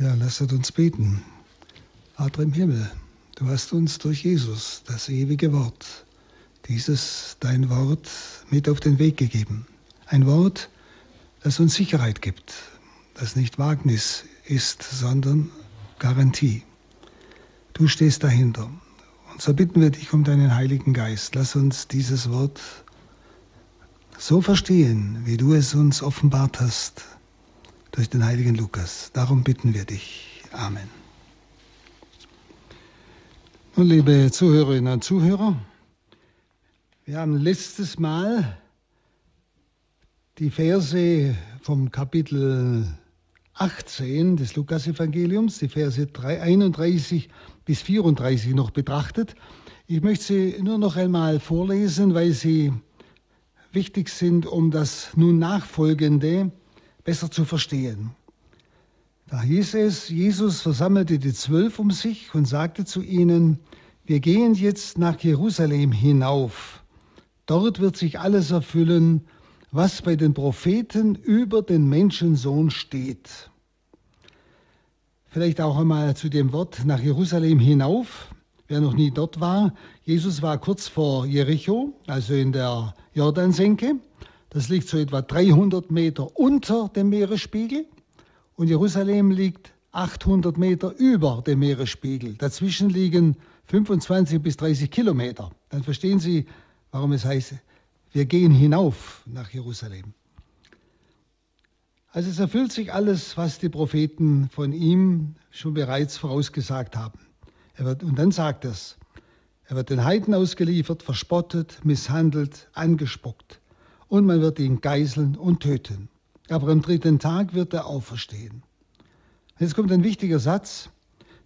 Ja, lasset uns beten. Vater im Himmel, du hast uns durch Jesus, das ewige Wort, dieses dein Wort mit auf den Weg gegeben. Ein Wort, das uns Sicherheit gibt, das nicht Wagnis ist, sondern Garantie. Du stehst dahinter. Und so bitten wir dich um deinen Heiligen Geist. Lass uns dieses Wort so verstehen, wie du es uns offenbart hast durch den heiligen Lukas. Darum bitten wir dich. Amen. Und liebe Zuhörerinnen und Zuhörer, wir haben letztes Mal die Verse vom Kapitel 18 des Lukasevangeliums, die Verse 31 bis 34 noch betrachtet. Ich möchte sie nur noch einmal vorlesen, weil sie wichtig sind, um das nun nachfolgende besser zu verstehen. Da hieß es, Jesus versammelte die Zwölf um sich und sagte zu ihnen, wir gehen jetzt nach Jerusalem hinauf. Dort wird sich alles erfüllen, was bei den Propheten über den Menschensohn steht. Vielleicht auch einmal zu dem Wort nach Jerusalem hinauf. Wer noch nie dort war, Jesus war kurz vor Jericho, also in der Jordansenke. Das liegt so etwa 300 Meter unter dem Meeresspiegel und Jerusalem liegt 800 Meter über dem Meeresspiegel. Dazwischen liegen 25 bis 30 Kilometer. Dann verstehen Sie, warum es heißt, wir gehen hinauf nach Jerusalem. Also es erfüllt sich alles, was die Propheten von ihm schon bereits vorausgesagt haben. Wird, und dann sagt es, er wird den Heiden ausgeliefert, verspottet, misshandelt, angespuckt und man wird ihn geißeln und töten. Aber am dritten Tag wird er auferstehen. Jetzt kommt ein wichtiger Satz.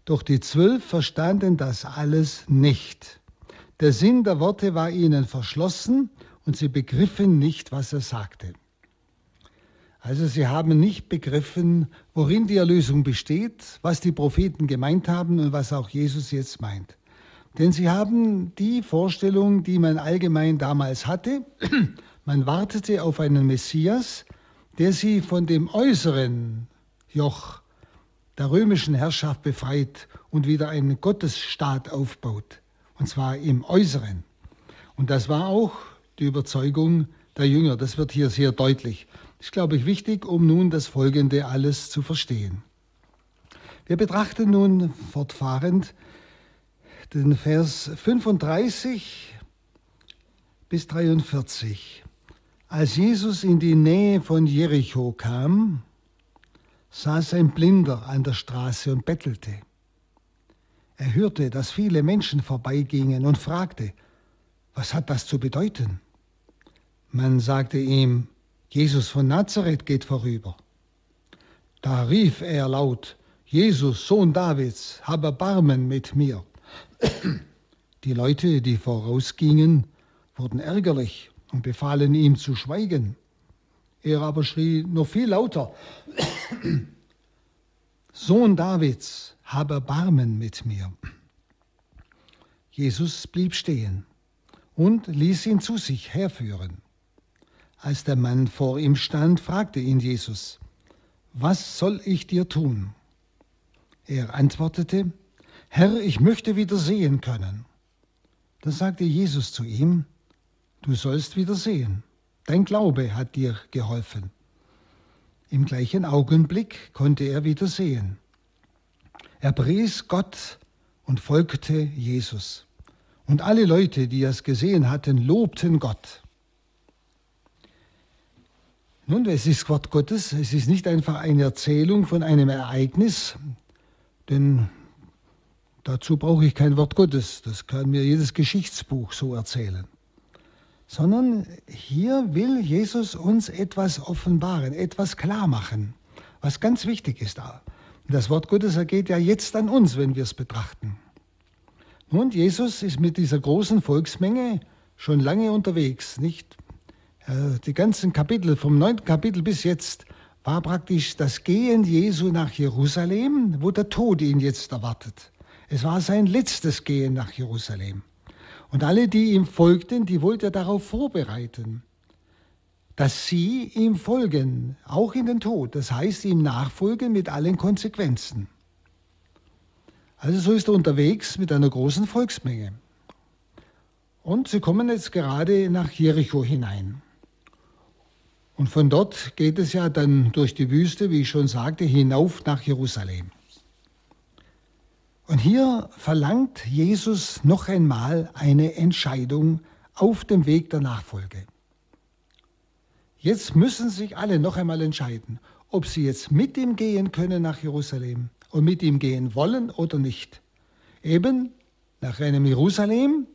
Doch die Zwölf verstanden das alles nicht. Der Sinn der Worte war ihnen verschlossen und sie begriffen nicht, was er sagte. Also sie haben nicht begriffen, worin die Erlösung besteht, was die Propheten gemeint haben und was auch Jesus jetzt meint. Denn sie haben die Vorstellung, die man allgemein damals hatte, man wartete auf einen Messias, der sie von dem äußeren Joch der römischen Herrschaft befreit und wieder einen Gottesstaat aufbaut, und zwar im Äußeren. Und das war auch die Überzeugung der Jünger, das wird hier sehr deutlich. Das ist, glaube ich, wichtig, um nun das Folgende alles zu verstehen. Wir betrachten nun fortfahrend den Vers 35 bis 43. Als Jesus in die Nähe von Jericho kam, saß ein Blinder an der Straße und bettelte. Er hörte, dass viele Menschen vorbeigingen und fragte, was hat das zu bedeuten? Man sagte ihm, Jesus von Nazareth geht vorüber. Da rief er laut, Jesus, Sohn Davids, hab Erbarmen mit mir. Die Leute, die vorausgingen, wurden ärgerlich und befahlen ihm zu schweigen. Er aber schrie noch viel lauter, Sohn Davids, hab Erbarmen mit mir. Jesus blieb stehen und ließ ihn zu sich herführen. Als der Mann vor ihm stand, fragte ihn Jesus, was soll ich dir tun? Er antwortete, Herr, ich möchte wieder sehen können. Da sagte Jesus zu ihm, du sollst wieder sehen. Dein Glaube hat dir geholfen. Im gleichen Augenblick konnte er wieder sehen. Er pries Gott und folgte Jesus. Und alle Leute, die es gesehen hatten, lobten Gott. Nun, es ist Wort Gottes, es ist nicht einfach eine Erzählung von einem Ereignis, denn dazu brauche ich kein Wort Gottes, das kann mir jedes Geschichtsbuch so erzählen sondern hier will Jesus uns etwas offenbaren, etwas klar machen, was ganz wichtig ist. Das Wort Gottes ergeht ja jetzt an uns, wenn wir es betrachten. Nun, Jesus ist mit dieser großen Volksmenge schon lange unterwegs, nicht? Die ganzen Kapitel, vom neunten Kapitel bis jetzt, war praktisch das Gehen Jesu nach Jerusalem, wo der Tod ihn jetzt erwartet. Es war sein letztes Gehen nach Jerusalem. Und alle, die ihm folgten, die wollte er darauf vorbereiten. dass sie ihm folgen, auch in den Tod. Das heißt, ihm nachfolgen mit allen Konsequenzen. Also so ist er unterwegs mit einer großen Volksmenge. Und sie kommen jetzt gerade nach Jericho hinein. Und von dort geht es ja dann durch die Wüste, wie ich schon sagte, hinauf nach Jerusalem. Und hier verlangt Jesus noch einmal eine Entscheidung auf dem Weg der Nachfolge. Jetzt müssen sich alle noch einmal entscheiden, ob sie jetzt mit ihm gehen können nach Jerusalem und mit ihm gehen wollen oder nicht. Eben nach einem Jerusalem,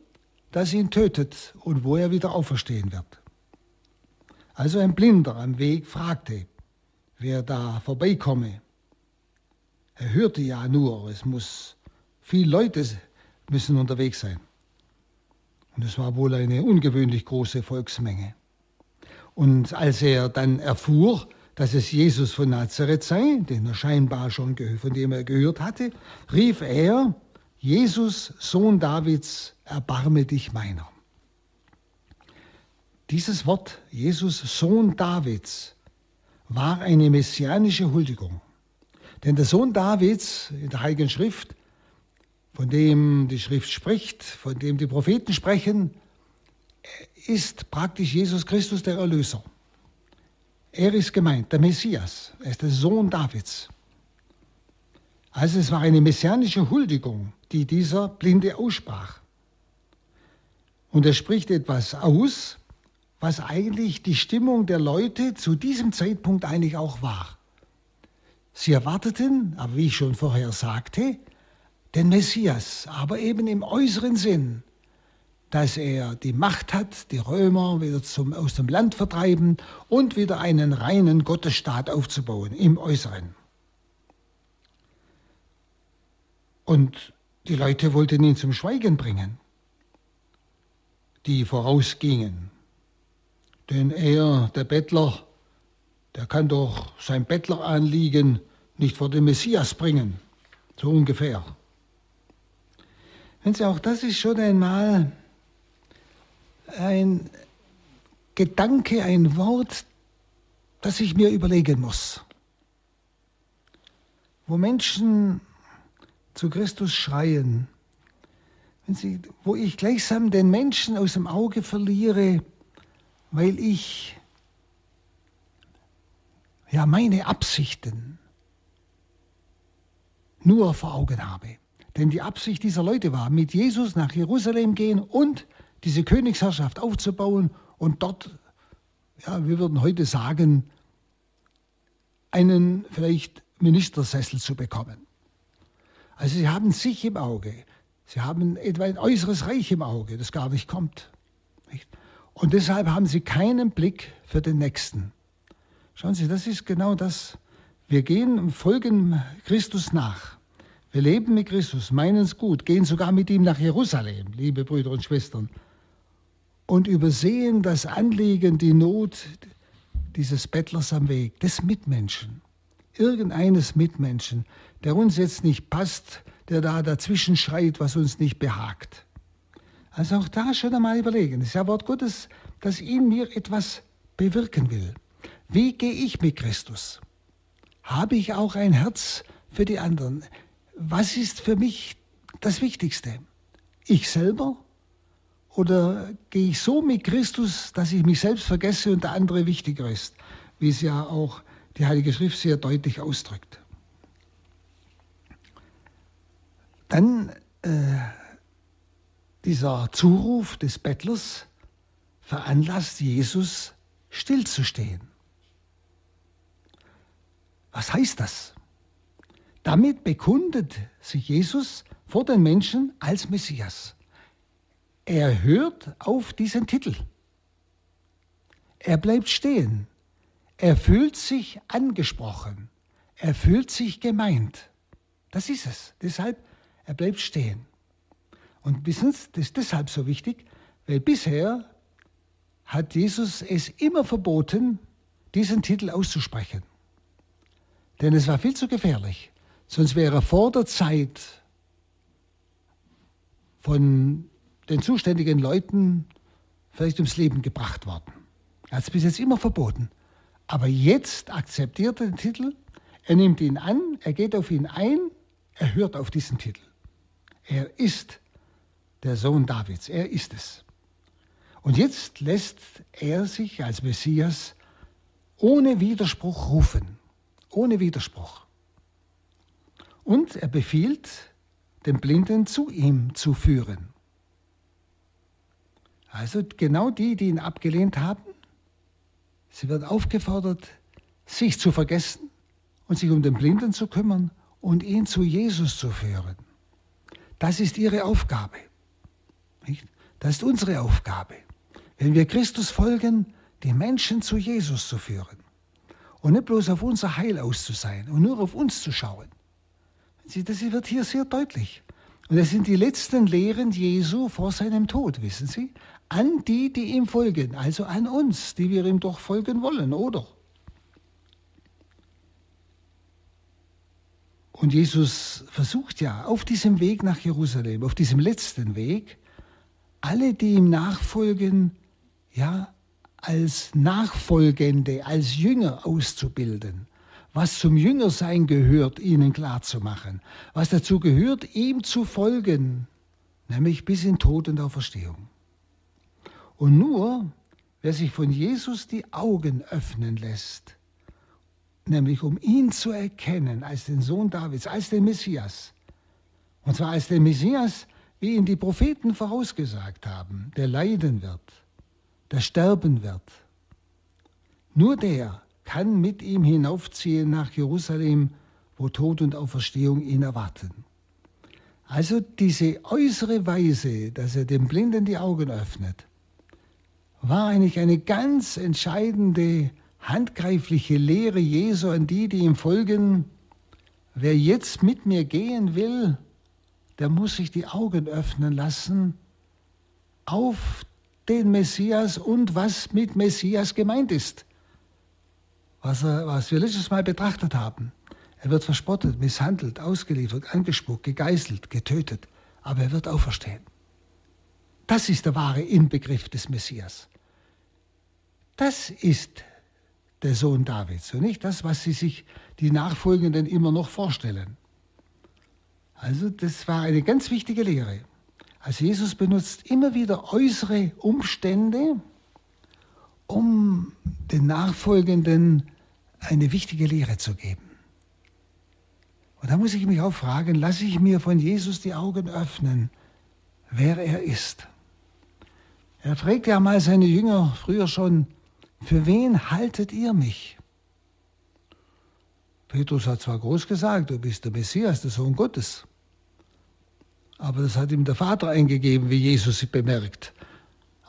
das ihn tötet und wo er wieder auferstehen wird. Also ein Blinder am Weg fragte, wer da vorbeikomme. Er hörte ja nur, es muss viele Leute müssen unterwegs sein. Und es war wohl eine ungewöhnlich große Volksmenge. Und als er dann erfuhr, dass es Jesus von Nazareth sei, den er scheinbar schon von dem er gehört hatte, rief er, Jesus, Sohn Davids, erbarme dich meiner. Dieses Wort, Jesus, Sohn Davids, war eine messianische Huldigung. Denn der Sohn Davids in der Heiligen Schrift, von dem die Schrift spricht, von dem die Propheten sprechen, ist praktisch Jesus Christus der Erlöser. Er ist gemeint, der Messias, er ist der Sohn Davids. Also es war eine messianische Huldigung, die dieser Blinde aussprach. Und er spricht etwas aus, was eigentlich die Stimmung der Leute zu diesem Zeitpunkt eigentlich auch war. Sie erwarteten, aber wie ich schon vorher sagte, den Messias, aber eben im äußeren Sinn, dass er die Macht hat, die Römer wieder zum, aus dem Land vertreiben und wieder einen reinen Gottesstaat aufzubauen im Äußeren. Und die Leute wollten ihn zum Schweigen bringen, die vorausgingen. Denn er, der Bettler, der kann doch sein Bettleranliegen nicht vor den Messias bringen. So ungefähr. Wenn Sie auch das ist schon einmal ein Gedanke, ein Wort, das ich mir überlegen muss. Wo Menschen zu Christus schreien, sie, wo ich gleichsam den Menschen aus dem Auge verliere, weil ich ja meine Absichten nur vor Augen habe. Denn die Absicht dieser Leute war, mit Jesus nach Jerusalem gehen und diese Königsherrschaft aufzubauen und dort, ja, wir würden heute sagen, einen vielleicht Ministersessel zu bekommen. Also sie haben sich im Auge. Sie haben etwa ein äußeres Reich im Auge, das gar nicht kommt. Und deshalb haben sie keinen Blick für den Nächsten. Schauen Sie, das ist genau das. Wir gehen und folgen Christus nach. Wir leben mit Christus, meinen es gut, gehen sogar mit ihm nach Jerusalem, liebe Brüder und Schwestern, und übersehen das Anliegen, die Not dieses Bettlers am Weg, des Mitmenschen, irgendeines Mitmenschen, der uns jetzt nicht passt, der da dazwischen schreit, was uns nicht behagt. Also auch da schon einmal überlegen. Das ist ja Wort Gottes, das in mir etwas bewirken will. Wie gehe ich mit Christus? Habe ich auch ein Herz für die anderen? Was ist für mich das Wichtigste? Ich selber? Oder gehe ich so mit Christus, dass ich mich selbst vergesse und der andere wichtiger ist? Wie es ja auch die Heilige Schrift sehr deutlich ausdrückt. Dann äh, dieser Zuruf des Bettlers veranlasst Jesus, stillzustehen. Was heißt das? Damit bekundet sich Jesus vor den Menschen als Messias. Er hört auf diesen Titel. Er bleibt stehen. Er fühlt sich angesprochen. Er fühlt sich gemeint. Das ist es. Deshalb, er bleibt stehen. Und wissen Sie, das ist deshalb so wichtig, weil bisher hat Jesus es immer verboten, diesen Titel auszusprechen. Denn es war viel zu gefährlich. Sonst wäre er vor der Zeit von den zuständigen Leuten vielleicht ums Leben gebracht worden. Er hat es bis jetzt immer verboten. Aber jetzt akzeptiert er den Titel, er nimmt ihn an, er geht auf ihn ein, er hört auf diesen Titel. Er ist der Sohn Davids, er ist es. Und jetzt lässt er sich als Messias ohne Widerspruch rufen, ohne Widerspruch. Und er befiehlt, den Blinden zu ihm zu führen. Also genau die, die ihn abgelehnt haben, sie wird aufgefordert, sich zu vergessen und sich um den Blinden zu kümmern und ihn zu Jesus zu führen. Das ist ihre Aufgabe. Das ist unsere Aufgabe. Wenn wir Christus folgen, die Menschen zu Jesus zu führen und nicht bloß auf unser Heil aus und nur auf uns zu schauen. Das wird hier sehr deutlich. Und das sind die letzten Lehren Jesu vor seinem Tod, wissen Sie? An die, die ihm folgen, also an uns, die wir ihm doch folgen wollen, oder? Und Jesus versucht ja auf diesem Weg nach Jerusalem, auf diesem letzten Weg, alle, die ihm nachfolgen, ja, als Nachfolgende, als Jünger auszubilden was zum Jüngersein gehört, ihnen klarzumachen, was dazu gehört, ihm zu folgen, nämlich bis in Tod und Auferstehung. Und nur, wer sich von Jesus die Augen öffnen lässt, nämlich um ihn zu erkennen als den Sohn Davids, als den Messias, und zwar als den Messias, wie ihn die Propheten vorausgesagt haben, der leiden wird, der sterben wird. Nur der kann mit ihm hinaufziehen nach Jerusalem, wo Tod und Auferstehung ihn erwarten. Also diese äußere Weise, dass er dem Blinden die Augen öffnet, war eigentlich eine ganz entscheidende, handgreifliche Lehre Jesu an die, die ihm folgen. Wer jetzt mit mir gehen will, der muss sich die Augen öffnen lassen auf den Messias und was mit Messias gemeint ist was, er, was wir letztes Mal betrachtet haben. Er wird verspottet, misshandelt, ausgeliefert, angespuckt, gegeißelt, getötet, aber er wird auferstehen. Das ist der wahre Inbegriff des Messias. Das ist der Sohn Davids und nicht das, was sie sich die Nachfolgenden immer noch vorstellen. Also das war eine ganz wichtige Lehre. Also Jesus benutzt immer wieder äußere Umstände, um den Nachfolgenden eine wichtige Lehre zu geben. Und da muss ich mich auch fragen, lasse ich mir von Jesus die Augen öffnen, wer er ist. Er fragt ja mal seine Jünger früher schon, für wen haltet ihr mich? Petrus hat zwar groß gesagt, du bist der Messias, der Sohn Gottes. Aber das hat ihm der Vater eingegeben, wie Jesus bemerkt.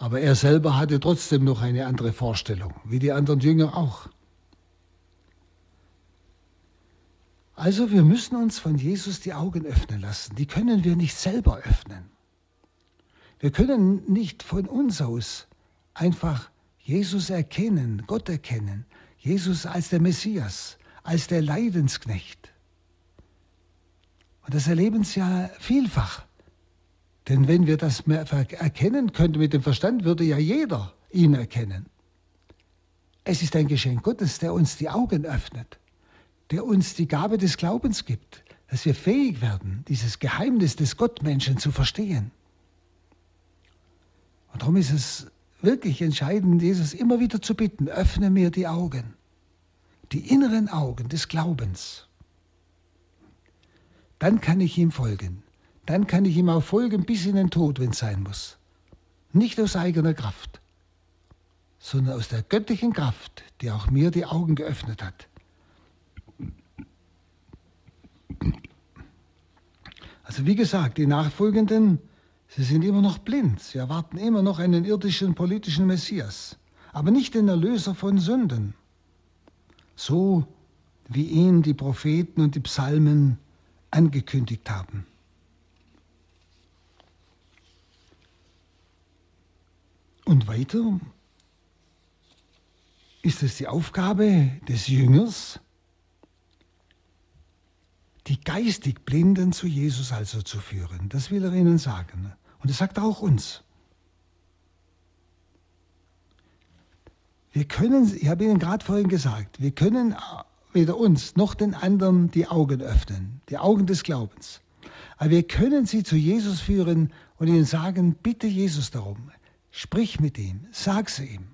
Aber er selber hatte trotzdem noch eine andere Vorstellung, wie die anderen Jünger auch. Also wir müssen uns von Jesus die Augen öffnen lassen. Die können wir nicht selber öffnen. Wir können nicht von uns aus einfach Jesus erkennen, Gott erkennen, Jesus als der Messias, als der Leidensknecht. Und das erleben Sie ja vielfach. Denn wenn wir das erkennen könnten mit dem Verstand, würde ja jeder ihn erkennen. Es ist ein Geschenk Gottes, der uns die Augen öffnet, der uns die Gabe des Glaubens gibt, dass wir fähig werden, dieses Geheimnis des Gottmenschen zu verstehen. Und darum ist es wirklich entscheidend, Jesus immer wieder zu bitten, öffne mir die Augen, die inneren Augen des Glaubens. Dann kann ich ihm folgen dann kann ich ihm auch folgen bis in den Tod, wenn es sein muss. Nicht aus eigener Kraft, sondern aus der göttlichen Kraft, die auch mir die Augen geöffnet hat. Also wie gesagt, die Nachfolgenden, sie sind immer noch blind, sie erwarten immer noch einen irdischen politischen Messias, aber nicht den Erlöser von Sünden, so wie ihn die Propheten und die Psalmen angekündigt haben. Und weiter ist es die Aufgabe des Jüngers, die geistig Blinden zu Jesus also zu führen. Das will er ihnen sagen. Und das sagt er auch uns. Wir können, ich habe Ihnen gerade vorhin gesagt, wir können weder uns noch den anderen die Augen öffnen, die Augen des Glaubens. Aber wir können sie zu Jesus führen und ihnen sagen, bitte Jesus darum, sprich mit ihm, sag es ihm.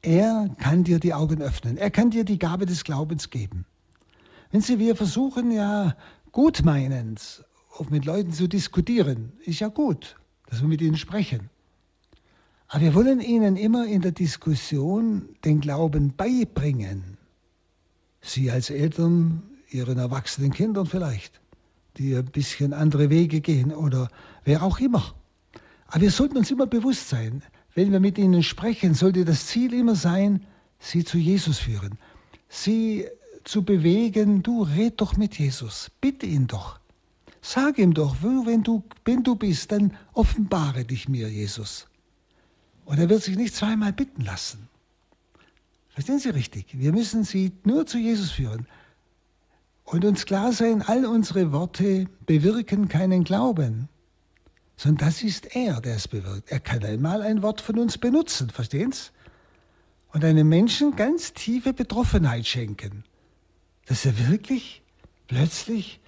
Er kann dir die Augen öffnen, er kann dir die Gabe des Glaubens geben. Wenn Sie, wir versuchen ja gutmeinend mit Leuten zu diskutieren, ist ja gut, dass wir mit ihnen sprechen. Aber wir wollen ihnen immer in der Diskussion den Glauben beibringen. Sie als Eltern, ihren erwachsenen Kindern vielleicht, die ein bisschen andere Wege gehen oder wer auch immer. Aber wir sollten uns immer bewusst sein, wenn wir mit ihnen sprechen, sollte das Ziel immer sein, sie zu Jesus führen. Sie zu bewegen, du red doch mit Jesus, bitte ihn doch. Sag ihm doch, wenn du, wenn du bist, dann offenbare dich mir, Jesus. Und er wird sich nicht zweimal bitten lassen. Verstehen Sie richtig? Wir müssen sie nur zu Jesus führen. Und uns klar sein, all unsere Worte bewirken keinen Glauben, sondern das ist er, der es bewirkt. Er kann einmal ein Wort von uns benutzen, verstehen Sie? Und einem Menschen ganz tiefe Betroffenheit schenken, dass er wirklich plötzlich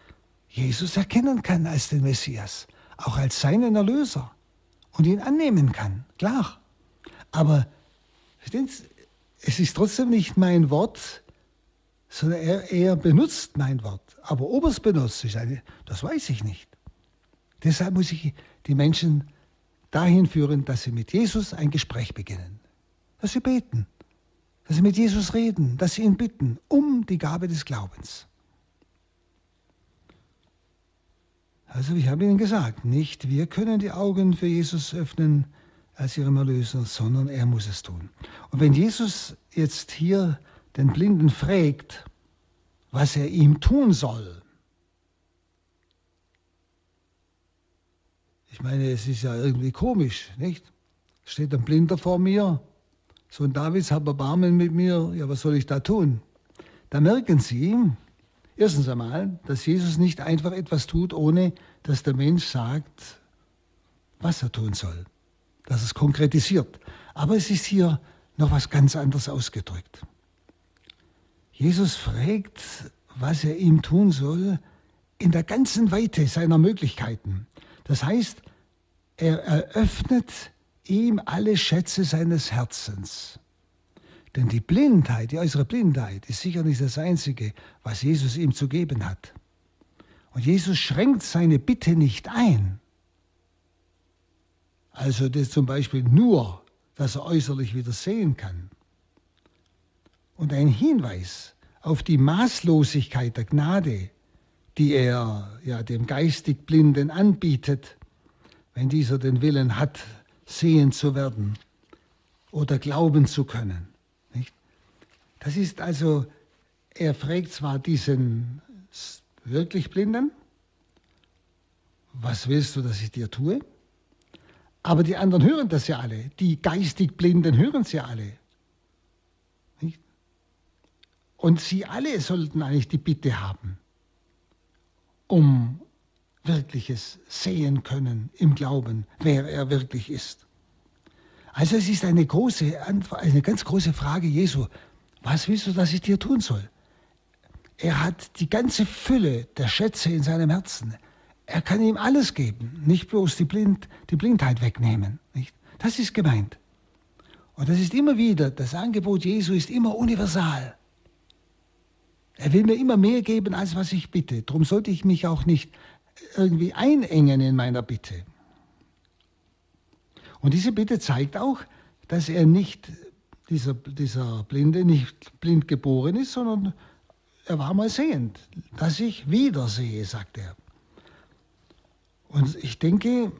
Jesus erkennen kann als den Messias, auch als seinen Erlöser und ihn annehmen kann, klar. Aber verstehen Sie, es ist trotzdem nicht mein Wort, sondern er, er benutzt mein Wort. Aber ob er es benutzt, ist eine, das weiß ich nicht. Deshalb muss ich die Menschen dahin führen, dass sie mit Jesus ein Gespräch beginnen. Dass sie beten, dass sie mit Jesus reden, dass sie ihn bitten um die Gabe des Glaubens. Also ich habe Ihnen gesagt, nicht wir können die Augen für Jesus öffnen, als ihrem Erlöser, sondern er muss es tun. Und wenn Jesus jetzt hier den Blinden fragt, was er ihm tun soll, ich meine, es ist ja irgendwie komisch, nicht? Steht ein Blinder vor mir, Sohn Davids, hab Erbarmen mit mir, ja, was soll ich da tun? Da merken Sie, erstens einmal, dass Jesus nicht einfach etwas tut, ohne dass der Mensch sagt, was er tun soll dass es konkretisiert. Aber es ist hier noch was ganz anderes ausgedrückt. Jesus fragt, was er ihm tun soll, in der ganzen Weite seiner Möglichkeiten. Das heißt, er eröffnet ihm alle Schätze seines Herzens. Denn die Blindheit, die äußere Blindheit, ist sicher nicht das Einzige, was Jesus ihm zu geben hat. Und Jesus schränkt seine Bitte nicht ein. Also das zum Beispiel nur, dass er äußerlich wieder sehen kann. Und ein Hinweis auf die Maßlosigkeit der Gnade, die er ja dem geistig Blinden anbietet, wenn dieser den Willen hat, sehen zu werden oder glauben zu können. Nicht? Das ist also, er fragt zwar diesen wirklich Blinden, was willst du, dass ich dir tue? Aber die anderen hören das ja alle. Die geistig Blinden hören es ja alle. Nicht? Und sie alle sollten eigentlich die Bitte haben, um wirkliches sehen können im Glauben, wer er wirklich ist. Also es ist eine große, eine ganz große Frage Jesu. Was willst du, dass ich dir tun soll? Er hat die ganze Fülle der Schätze in seinem Herzen. Er kann ihm alles geben, nicht bloß die, Blind, die Blindheit wegnehmen. Nicht? Das ist gemeint. Und das ist immer wieder, das Angebot Jesu ist immer universal. Er will mir immer mehr geben, als was ich bitte. Darum sollte ich mich auch nicht irgendwie einengen in meiner Bitte. Und diese Bitte zeigt auch, dass er nicht, dieser, dieser Blinde nicht blind geboren ist, sondern er war mal sehend. Dass ich wieder sehe, sagt er. Und ich denke,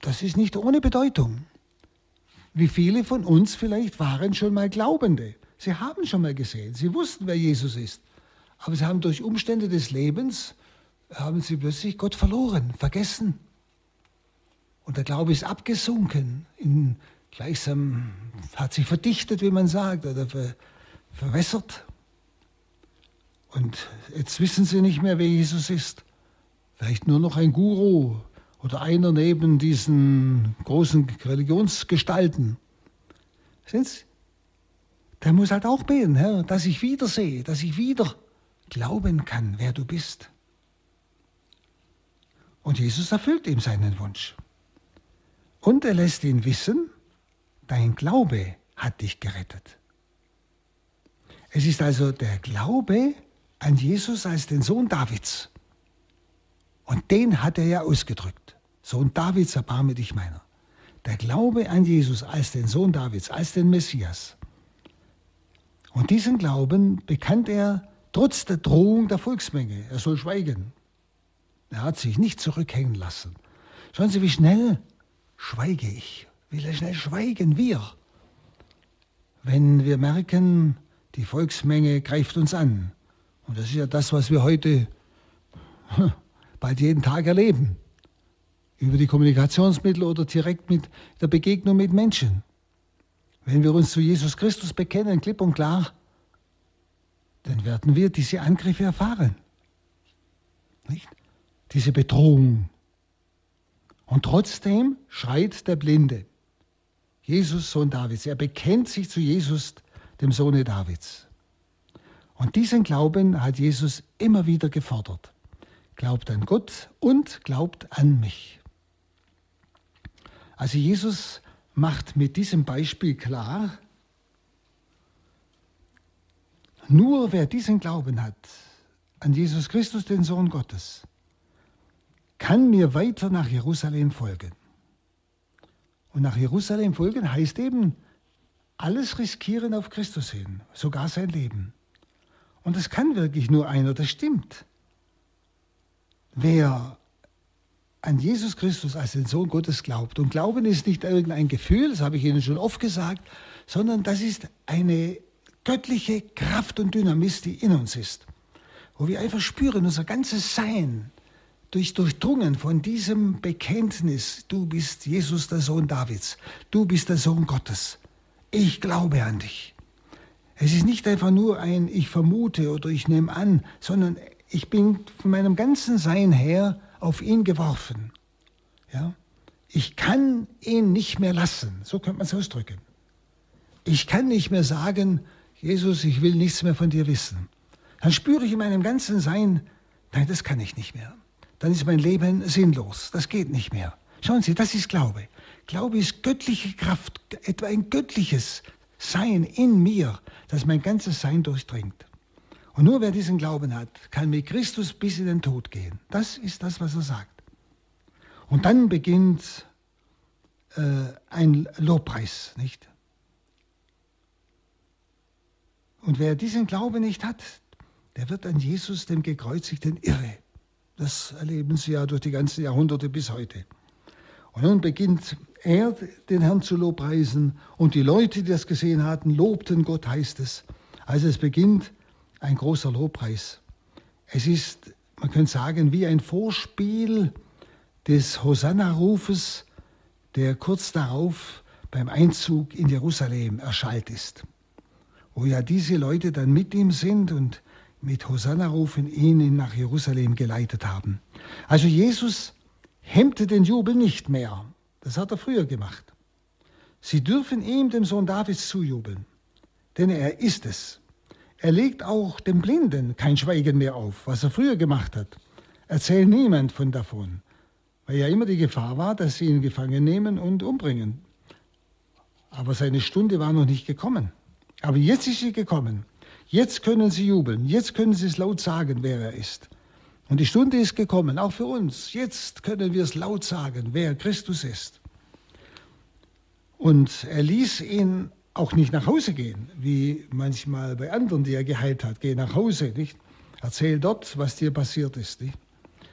das ist nicht ohne Bedeutung. Wie viele von uns vielleicht waren schon mal Glaubende. Sie haben schon mal gesehen, sie wussten, wer Jesus ist. Aber sie haben durch Umstände des Lebens, haben sie plötzlich Gott verloren, vergessen. Und der Glaube ist abgesunken, in, gleichsam hat sich verdichtet, wie man sagt, oder ver, verwässert. Und jetzt wissen sie nicht mehr, wer Jesus ist vielleicht nur noch ein Guru oder einer neben diesen großen Religionsgestalten. der muss halt auch beten, Herr, dass ich wieder sehe, dass ich wieder glauben kann, wer du bist. Und Jesus erfüllt ihm seinen Wunsch. Und er lässt ihn wissen, dein Glaube hat dich gerettet. Es ist also der Glaube an Jesus als den Sohn Davids. Und den hat er ja ausgedrückt. Sohn Davids, erbarme dich meiner. Der Glaube an Jesus als den Sohn Davids, als den Messias. Und diesen Glauben bekannt er trotz der Drohung der Volksmenge. Er soll schweigen. Er hat sich nicht zurückhängen lassen. Schauen Sie, wie schnell schweige ich. Will er schnell schweigen? Wir. Wenn wir merken, die Volksmenge greift uns an. Und das ist ja das, was wir heute bald jeden Tag erleben. Über die Kommunikationsmittel oder direkt mit der Begegnung mit Menschen. Wenn wir uns zu Jesus Christus bekennen, klipp und klar, dann werden wir diese Angriffe erfahren. Nicht? Diese Bedrohung. Und trotzdem schreit der Blinde. Jesus, Sohn Davids. Er bekennt sich zu Jesus, dem Sohne Davids. Und diesen Glauben hat Jesus immer wieder gefordert. Glaubt an Gott und glaubt an mich. Also Jesus macht mit diesem Beispiel klar, nur wer diesen Glauben hat an Jesus Christus, den Sohn Gottes, kann mir weiter nach Jerusalem folgen. Und nach Jerusalem folgen heißt eben, alles riskieren auf Christus hin, sogar sein Leben. Und das kann wirklich nur einer, das stimmt. Wer an Jesus Christus als den Sohn Gottes glaubt, und Glauben ist nicht irgendein Gefühl, das habe ich Ihnen schon oft gesagt, sondern das ist eine göttliche Kraft und Dynamis, die in uns ist, wo wir einfach spüren, unser ganzes Sein, durch, durchdrungen von diesem Bekenntnis, du bist Jesus, der Sohn Davids, du bist der Sohn Gottes, ich glaube an dich. Es ist nicht einfach nur ein Ich vermute oder ich nehme an, sondern ich bin von meinem ganzen Sein her auf ihn geworfen. Ja? Ich kann ihn nicht mehr lassen, so könnte man es ausdrücken. Ich kann nicht mehr sagen, Jesus, ich will nichts mehr von dir wissen. Dann spüre ich in meinem ganzen Sein, nein, das kann ich nicht mehr. Dann ist mein Leben sinnlos, das geht nicht mehr. Schauen Sie, das ist Glaube. Glaube ist göttliche Kraft, etwa ein göttliches Sein in mir, das mein ganzes Sein durchdringt. Und nur wer diesen Glauben hat, kann mit Christus bis in den Tod gehen. Das ist das, was er sagt. Und dann beginnt äh, ein Lobpreis, nicht? Und wer diesen Glauben nicht hat, der wird an Jesus, dem Gekreuzigten, irre. Das erleben Sie ja durch die ganzen Jahrhunderte bis heute. Und nun beginnt er, den Herrn zu lobpreisen, und die Leute, die das gesehen hatten, lobten Gott, heißt es. Also es beginnt ein großer Lobpreis. Es ist, man könnte sagen, wie ein Vorspiel des Hosanna-Rufes, der kurz darauf beim Einzug in Jerusalem erschallt ist. Wo ja diese Leute dann mit ihm sind und mit Hosanna-Rufen ihn nach Jerusalem geleitet haben. Also Jesus hemmte den Jubel nicht mehr. Das hat er früher gemacht. Sie dürfen ihm, dem Sohn Davids, zujubeln, denn er ist es. Er legt auch dem Blinden kein Schweigen mehr auf, was er früher gemacht hat. Erzählt niemand von davon, weil ja immer die Gefahr war, dass sie ihn gefangen nehmen und umbringen. Aber seine Stunde war noch nicht gekommen. Aber jetzt ist sie gekommen. Jetzt können sie jubeln. Jetzt können sie es laut sagen, wer er ist. Und die Stunde ist gekommen, auch für uns. Jetzt können wir es laut sagen, wer Christus ist. Und er ließ ihn auch nicht nach Hause gehen, wie manchmal bei anderen, die er geheilt hat. Geh nach Hause, nicht? Erzähl dort, was dir passiert ist. Nicht?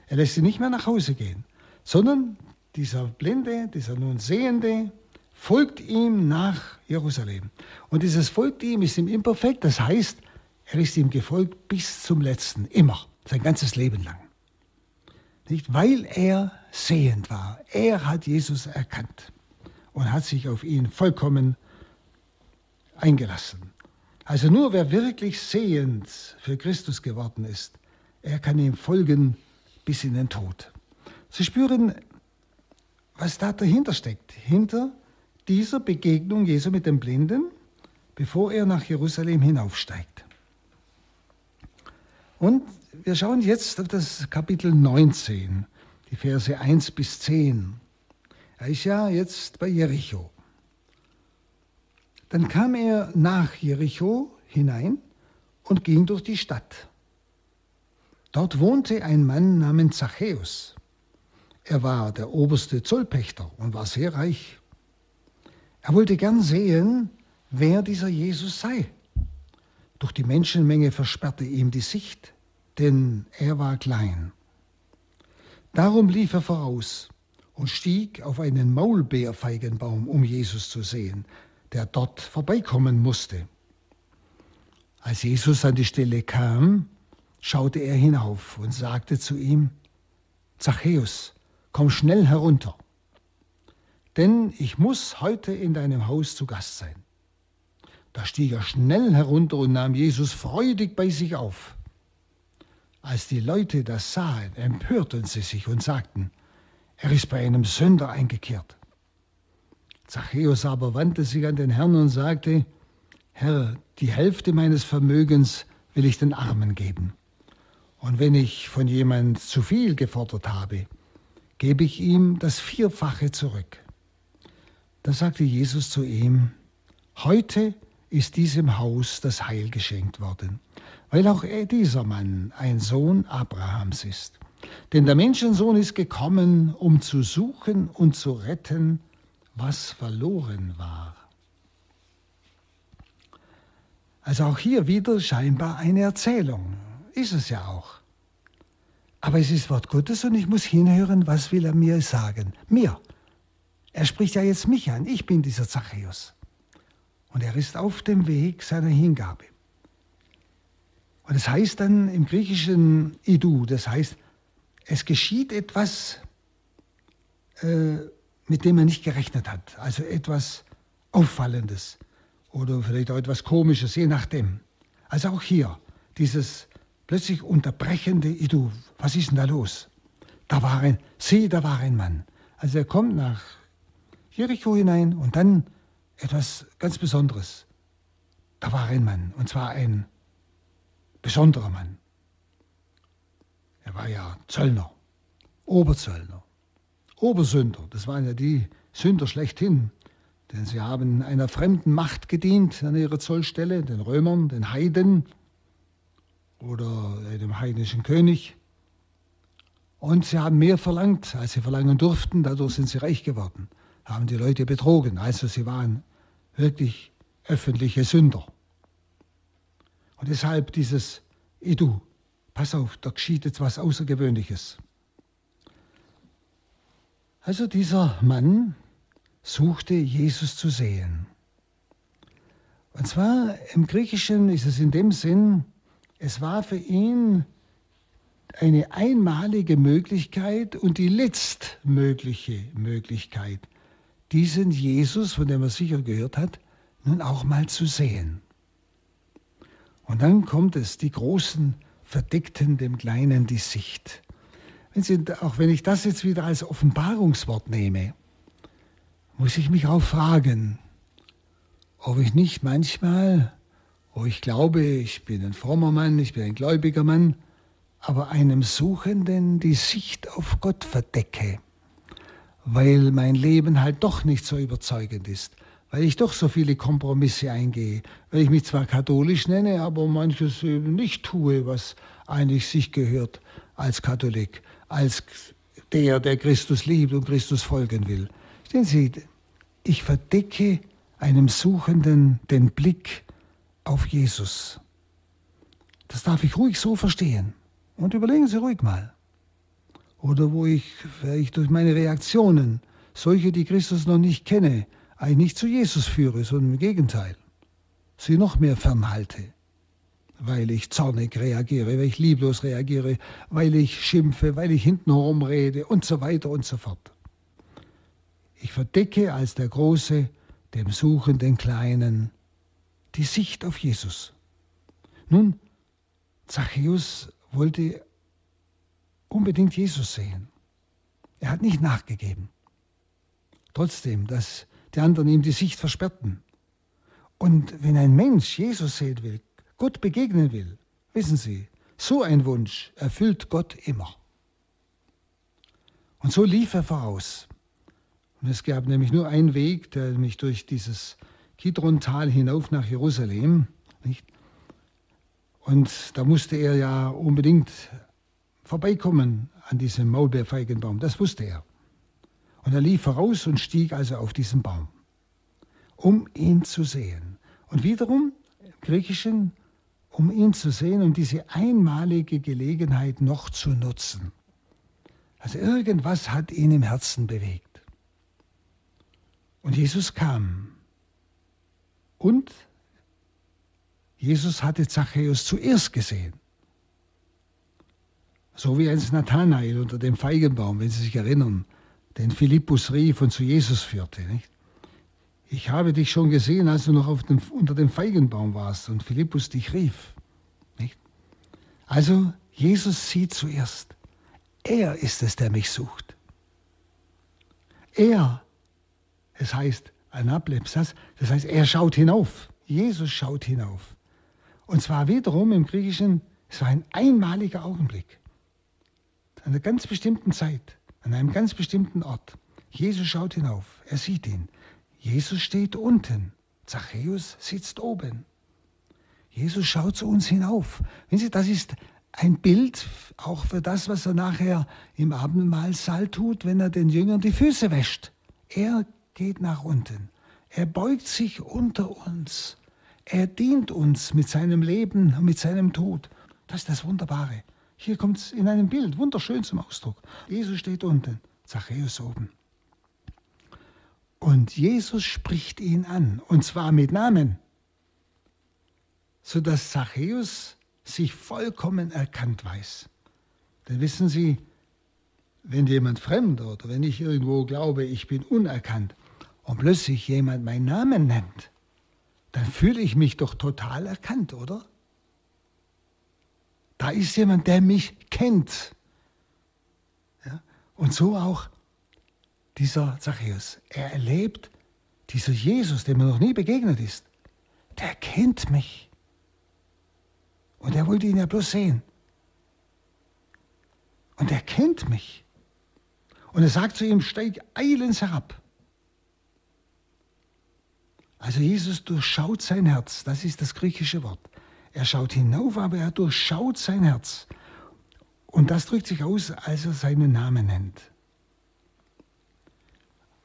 Er lässt sie nicht mehr nach Hause gehen, sondern dieser Blinde, dieser nun Sehende, folgt ihm nach Jerusalem. Und dieses folgt ihm ist ihm imperfekt, das heißt, er ist ihm gefolgt bis zum letzten, immer, sein ganzes Leben lang. Nicht, weil er sehend war. Er hat Jesus erkannt und hat sich auf ihn vollkommen eingelassen. Also nur wer wirklich sehend für Christus geworden ist, er kann ihm folgen bis in den Tod. Sie spüren, was da dahinter steckt. Hinter dieser Begegnung Jesu mit dem Blinden, bevor er nach Jerusalem hinaufsteigt. Und wir schauen jetzt auf das Kapitel 19, die Verse 1 bis 10. Er ist ja jetzt bei Jericho. Dann kam er nach Jericho hinein und ging durch die Stadt. Dort wohnte ein Mann namens Zachäus. Er war der oberste Zollpächter und war sehr reich. Er wollte gern sehen, wer dieser Jesus sei. Doch die Menschenmenge versperrte ihm die Sicht, denn er war klein. Darum lief er voraus und stieg auf einen Maulbeerfeigenbaum, um Jesus zu sehen, der dort vorbeikommen musste. Als Jesus an die Stelle kam, schaute er hinauf und sagte zu ihm, Zachäus, komm schnell herunter, denn ich muss heute in deinem Haus zu Gast sein. Da stieg er schnell herunter und nahm Jesus freudig bei sich auf. Als die Leute das sahen, empörten sie sich und sagten, er ist bei einem Sünder eingekehrt. Zachäus aber wandte sich an den Herrn und sagte, Herr, die Hälfte meines Vermögens will ich den Armen geben. Und wenn ich von jemand zu viel gefordert habe, gebe ich ihm das Vierfache zurück. Da sagte Jesus zu ihm, heute ist diesem Haus das Heil geschenkt worden, weil auch dieser Mann ein Sohn Abrahams ist. Denn der Menschensohn ist gekommen, um zu suchen und zu retten, was verloren war. Also auch hier wieder scheinbar eine Erzählung. Ist es ja auch. Aber es ist Wort Gottes und ich muss hinhören, was will er mir sagen. Mir. Er spricht ja jetzt mich an. Ich bin dieser Zachäus. Und er ist auf dem Weg seiner Hingabe. Und es heißt dann im griechischen Idu, das heißt, es geschieht etwas, äh, mit dem er nicht gerechnet hat. Also etwas Auffallendes oder vielleicht auch etwas Komisches, je nachdem. Also auch hier, dieses plötzlich unterbrechende Idu. Was ist denn da los? Da war ein, sieh, da war ein Mann. Also er kommt nach Jericho hinein und dann etwas ganz Besonderes. Da war ein Mann, und zwar ein besonderer Mann. Er war ja Zöllner, Oberzöllner. Obersünder, das waren ja die Sünder schlechthin, denn sie haben einer fremden Macht gedient an ihrer Zollstelle, den Römern, den Heiden oder dem heidnischen König. Und sie haben mehr verlangt, als sie verlangen durften, dadurch sind sie reich geworden, haben die Leute betrogen, also sie waren wirklich öffentliche Sünder. Und deshalb dieses Edu, pass auf, da geschieht etwas Außergewöhnliches. Also dieser Mann suchte Jesus zu sehen. Und zwar im Griechischen ist es in dem Sinn, es war für ihn eine einmalige Möglichkeit und die letztmögliche Möglichkeit, diesen Jesus, von dem er sicher gehört hat, nun auch mal zu sehen. Und dann kommt es, die Großen verdeckten dem Kleinen die Sicht. Wenn Sie, auch wenn ich das jetzt wieder als Offenbarungswort nehme, muss ich mich auch fragen, ob ich nicht manchmal, wo ich glaube, ich bin ein frommer Mann, ich bin ein gläubiger Mann, aber einem Suchenden die Sicht auf Gott verdecke, weil mein Leben halt doch nicht so überzeugend ist, weil ich doch so viele Kompromisse eingehe, weil ich mich zwar katholisch nenne, aber manches eben nicht tue, was eigentlich sich gehört als Katholik als der, der Christus liebt und Christus folgen will. Stellen Sie, ich verdecke einem Suchenden den Blick auf Jesus. Das darf ich ruhig so verstehen. Und überlegen Sie ruhig mal. Oder wo ich vielleicht durch meine Reaktionen, solche, die Christus noch nicht kenne, eigentlich nicht zu Jesus führe, sondern im Gegenteil, sie noch mehr fernhalte weil ich zornig reagiere, weil ich lieblos reagiere, weil ich schimpfe, weil ich hintenherum rede und so weiter und so fort. Ich verdecke als der Große dem Suchenden Kleinen die Sicht auf Jesus. Nun, Zachäus wollte unbedingt Jesus sehen. Er hat nicht nachgegeben. Trotzdem, dass die anderen ihm die Sicht versperrten. Und wenn ein Mensch Jesus sehen will, Gott begegnen will, wissen Sie, so ein Wunsch erfüllt Gott immer. Und so lief er voraus. Und es gab nämlich nur einen Weg, der mich durch dieses Kidron-Tal hinauf nach Jerusalem. Nicht? Und da musste er ja unbedingt vorbeikommen an diesem Maulbeerfeigenbaum. Das wusste er. Und er lief voraus und stieg also auf diesen Baum, um ihn zu sehen. Und wiederum im Griechischen, um ihn zu sehen, um diese einmalige Gelegenheit noch zu nutzen. Also irgendwas hat ihn im Herzen bewegt. Und Jesus kam. Und Jesus hatte Zachäus zuerst gesehen. So wie einst Nathanael unter dem Feigenbaum, wenn Sie sich erinnern, den Philippus rief und zu Jesus führte. Nicht? Ich habe dich schon gesehen, als du noch dem, unter dem Feigenbaum warst und Philippus dich rief. Nicht? Also Jesus sieht zuerst. Er ist es, der mich sucht. Er, es heißt Anaplepsas, das heißt, er schaut hinauf. Jesus schaut hinauf. Und zwar wiederum im Griechischen, es war ein einmaliger Augenblick. An einer ganz bestimmten Zeit, an einem ganz bestimmten Ort. Jesus schaut hinauf, er sieht ihn. Jesus steht unten, Zachäus sitzt oben. Jesus schaut zu uns hinauf. Wenn Sie, das ist ein Bild auch für das, was er nachher im Abendmahlsaal tut, wenn er den Jüngern die Füße wäscht. Er geht nach unten. Er beugt sich unter uns. Er dient uns mit seinem Leben und mit seinem Tod. Das ist das Wunderbare. Hier kommt es in einem Bild wunderschön zum Ausdruck. Jesus steht unten, Zachäus oben. Und Jesus spricht ihn an, und zwar mit Namen, sodass Zachäus sich vollkommen erkannt weiß. Denn wissen Sie, wenn jemand fremd oder wenn ich irgendwo glaube, ich bin unerkannt und plötzlich jemand meinen Namen nennt, dann fühle ich mich doch total erkannt, oder? Da ist jemand, der mich kennt. Ja? Und so auch dieser Zachäus. Er erlebt, dieser Jesus, dem er noch nie begegnet ist, der kennt mich. Und er wollte ihn ja bloß sehen. Und er kennt mich. Und er sagt zu ihm, steig eilends herab. Also Jesus durchschaut sein Herz, das ist das griechische Wort. Er schaut hinauf, aber er durchschaut sein Herz. Und das drückt sich aus, als er seinen Namen nennt.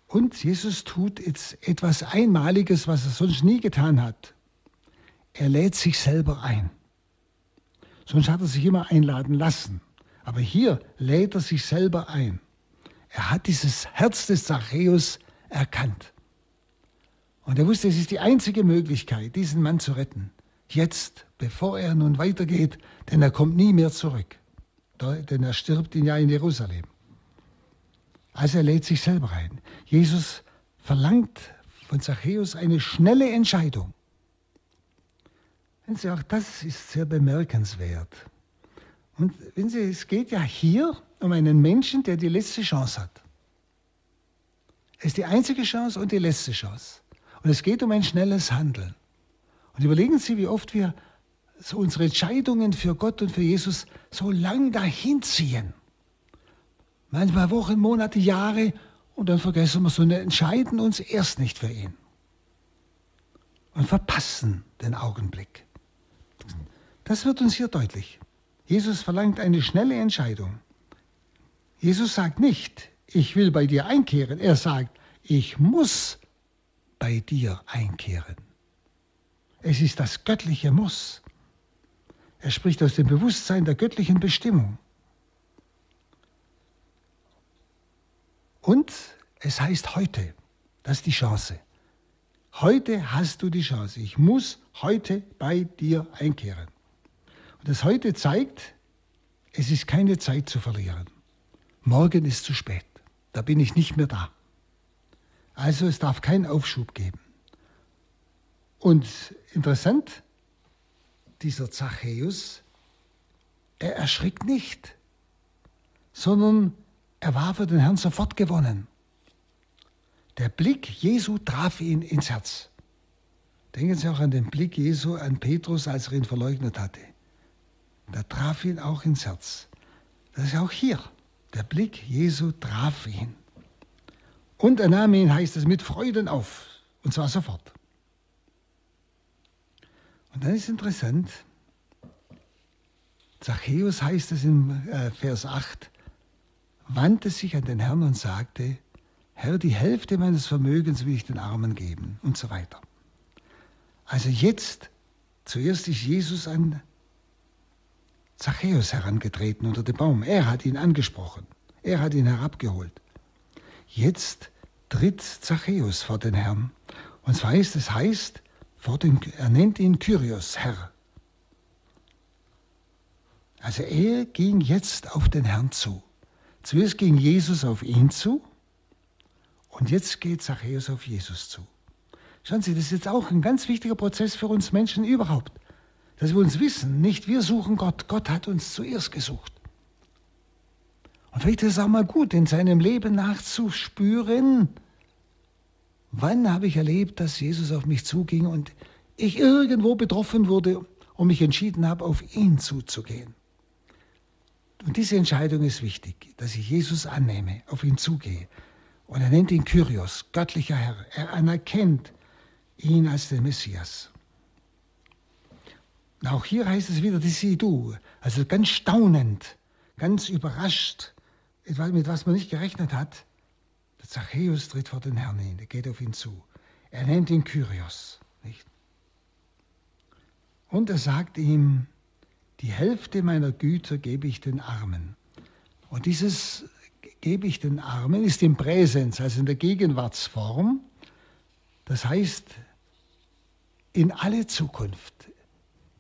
Und Jesus tut jetzt etwas Einmaliges, was er sonst nie getan hat. Er lädt sich selber ein. Sonst hat er sich immer einladen lassen. Aber hier lädt er sich selber ein. Er hat dieses Herz des Zachäus erkannt. Und er wusste, es ist die einzige Möglichkeit, diesen Mann zu retten. Jetzt, bevor er nun weitergeht, denn er kommt nie mehr zurück. Denn er stirbt ihn ja in Jerusalem. Also er lädt sich selber ein. Jesus verlangt von Zachäus eine schnelle Entscheidung. Wenn Sie, auch das ist sehr bemerkenswert. Und wenn Sie, es geht ja hier um einen Menschen, der die letzte Chance hat. Es ist die einzige Chance und die letzte Chance. Und es geht um ein schnelles Handeln. Und überlegen Sie, wie oft wir so unsere Entscheidungen für Gott und für Jesus so lang dahin ziehen. Manchmal Wochen, Monate, Jahre und dann vergessen wir so und entscheiden uns erst nicht für ihn. Und verpassen den Augenblick. Das wird uns hier deutlich. Jesus verlangt eine schnelle Entscheidung. Jesus sagt nicht, ich will bei dir einkehren. Er sagt, ich muss bei dir einkehren. Es ist das göttliche Muss. Er spricht aus dem Bewusstsein der göttlichen Bestimmung. Und es heißt heute, das ist die Chance. Heute hast du die Chance. Ich muss heute bei dir einkehren. Und das heute zeigt, es ist keine Zeit zu verlieren. Morgen ist zu spät. Da bin ich nicht mehr da. Also es darf keinen Aufschub geben. Und interessant, dieser Zachäus, er erschrickt nicht, sondern er war für den Herrn sofort gewonnen. Der Blick Jesu traf ihn ins Herz. Denken Sie auch an den Blick Jesu an Petrus, als er ihn verleugnet hatte. Da traf ihn auch ins Herz. Das ist auch hier. Der Blick Jesu traf ihn. Und er nahm ihn, heißt es, mit Freuden auf. Und zwar sofort. Und dann ist interessant, Zachäus heißt es in äh, Vers 8, wandte sich an den Herrn und sagte, Herr, die Hälfte meines Vermögens will ich den Armen geben und so weiter. Also jetzt, zuerst ist Jesus an Zachäus herangetreten unter dem Baum. Er hat ihn angesprochen. Er hat ihn herabgeholt. Jetzt tritt Zachäus vor den Herrn. Und zwar ist es heißt, vor er nennt ihn Kyrios, Herr. Also er ging jetzt auf den Herrn zu. Zuerst ging Jesus auf ihn zu und jetzt geht Zachäus auf Jesus zu. Schauen Sie, das ist jetzt auch ein ganz wichtiger Prozess für uns Menschen überhaupt. Dass wir uns wissen, nicht wir suchen Gott, Gott hat uns zuerst gesucht. Und vielleicht ist es auch mal gut, in seinem Leben nachzuspüren, wann habe ich erlebt, dass Jesus auf mich zuging und ich irgendwo betroffen wurde und mich entschieden habe, auf ihn zuzugehen. Und diese Entscheidung ist wichtig, dass ich Jesus annehme, auf ihn zugehe. Und er nennt ihn Kyrios, göttlicher Herr. Er anerkennt ihn als den Messias. Auch hier heißt es wieder, die sieh du, also ganz staunend, ganz überrascht, mit was man nicht gerechnet hat. Zachäus tritt vor den Herrn hin, er geht auf ihn zu. Er nennt ihn Kyrios. Nicht? Und er sagt ihm, die Hälfte meiner Güter gebe ich den Armen. Und dieses gebe ich den Armen ist im Präsens, also in der Gegenwartsform. Das heißt, in alle Zukunft.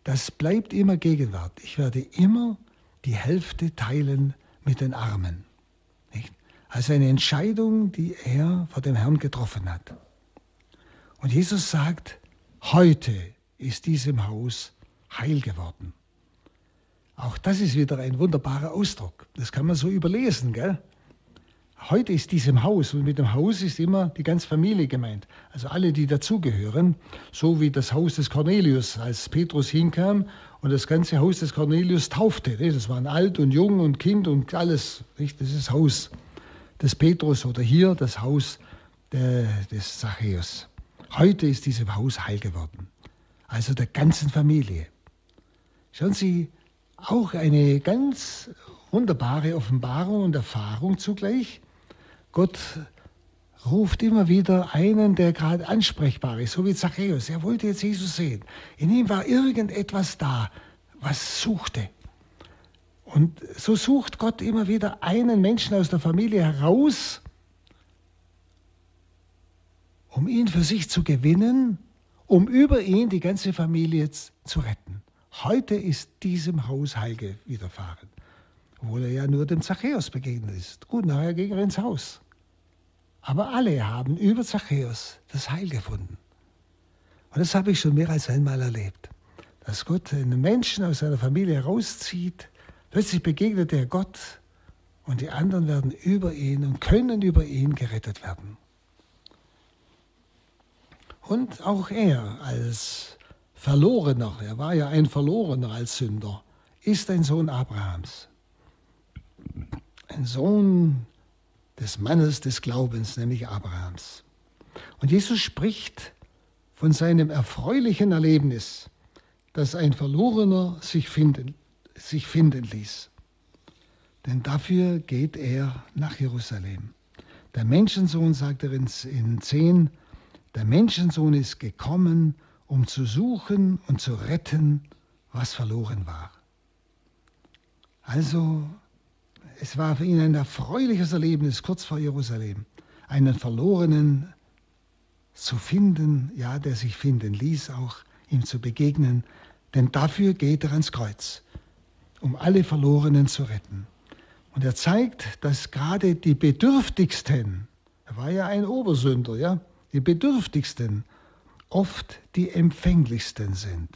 Das bleibt immer Gegenwart. Ich werde immer die Hälfte teilen mit den Armen. Also eine Entscheidung, die er vor dem Herrn getroffen hat. Und Jesus sagt, heute ist diesem Haus heil geworden. Auch das ist wieder ein wunderbarer Ausdruck. Das kann man so überlesen, gell? Heute ist diesem Haus, und mit dem Haus ist immer die ganze Familie gemeint, also alle, die dazugehören, so wie das Haus des Cornelius, als Petrus hinkam und das ganze Haus des Cornelius taufte. Das waren alt und jung und Kind und alles. Das ist Haus des Petrus oder hier das Haus des Zachäus. Heute ist diesem Haus heil geworden, also der ganzen Familie. Schauen Sie, auch eine ganz wunderbare Offenbarung und Erfahrung zugleich. Gott ruft immer wieder einen, der gerade ansprechbar ist, so wie Zachäus. Er wollte jetzt Jesus sehen. In ihm war irgendetwas da, was suchte. Und so sucht Gott immer wieder einen Menschen aus der Familie heraus, um ihn für sich zu gewinnen, um über ihn die ganze Familie zu retten. Heute ist diesem Haus Heil widerfahren, obwohl er ja nur dem Zachäus begegnet ist. Gut, nachher ging er ins Haus. Aber alle haben über Zachäus das Heil gefunden. Und das habe ich schon mehr als einmal erlebt, dass Gott einen Menschen aus seiner Familie herauszieht, plötzlich begegnet er Gott und die anderen werden über ihn und können über ihn gerettet werden. Und auch er als Verlorener, er war ja ein Verlorener als Sünder, ist ein Sohn Abrahams. Ein Sohn des Mannes des Glaubens, nämlich Abrahams. Und Jesus spricht von seinem erfreulichen Erlebnis, dass ein Verlorener sich finden, sich finden ließ. Denn dafür geht er nach Jerusalem. Der Menschensohn, sagt er in 10, der Menschensohn ist gekommen, um zu suchen und zu retten, was verloren war. Also, es war für ihn ein erfreuliches Erlebnis kurz vor Jerusalem, einen Verlorenen zu finden, ja, der sich finden ließ, auch ihm zu begegnen, denn dafür geht er ans Kreuz, um alle Verlorenen zu retten. Und er zeigt, dass gerade die Bedürftigsten, er war ja ein Obersünder, ja, die Bedürftigsten oft die empfänglichsten sind.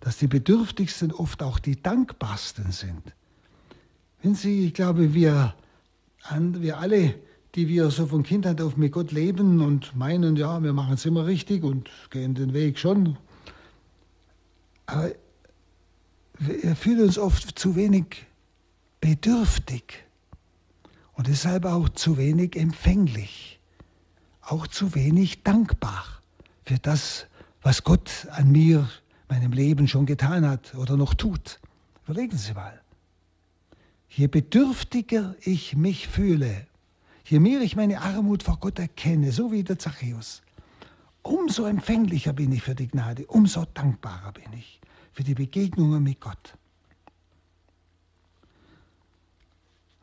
Dass die Bedürftigsten oft auch die dankbarsten sind. Wenn Sie, ich glaube, wir, wir alle die wir so von Kindheit auf mit Gott leben und meinen, ja, wir machen es immer richtig und gehen den Weg schon. Aber wir fühlen uns oft zu wenig bedürftig und deshalb auch zu wenig empfänglich, auch zu wenig dankbar für das, was Gott an mir, meinem Leben schon getan hat oder noch tut. Überlegen Sie mal. Je bedürftiger ich mich fühle, je mehr ich meine Armut vor Gott erkenne, so wie der Zachäus, umso empfänglicher bin ich für die Gnade, umso dankbarer bin ich für die Begegnungen mit Gott.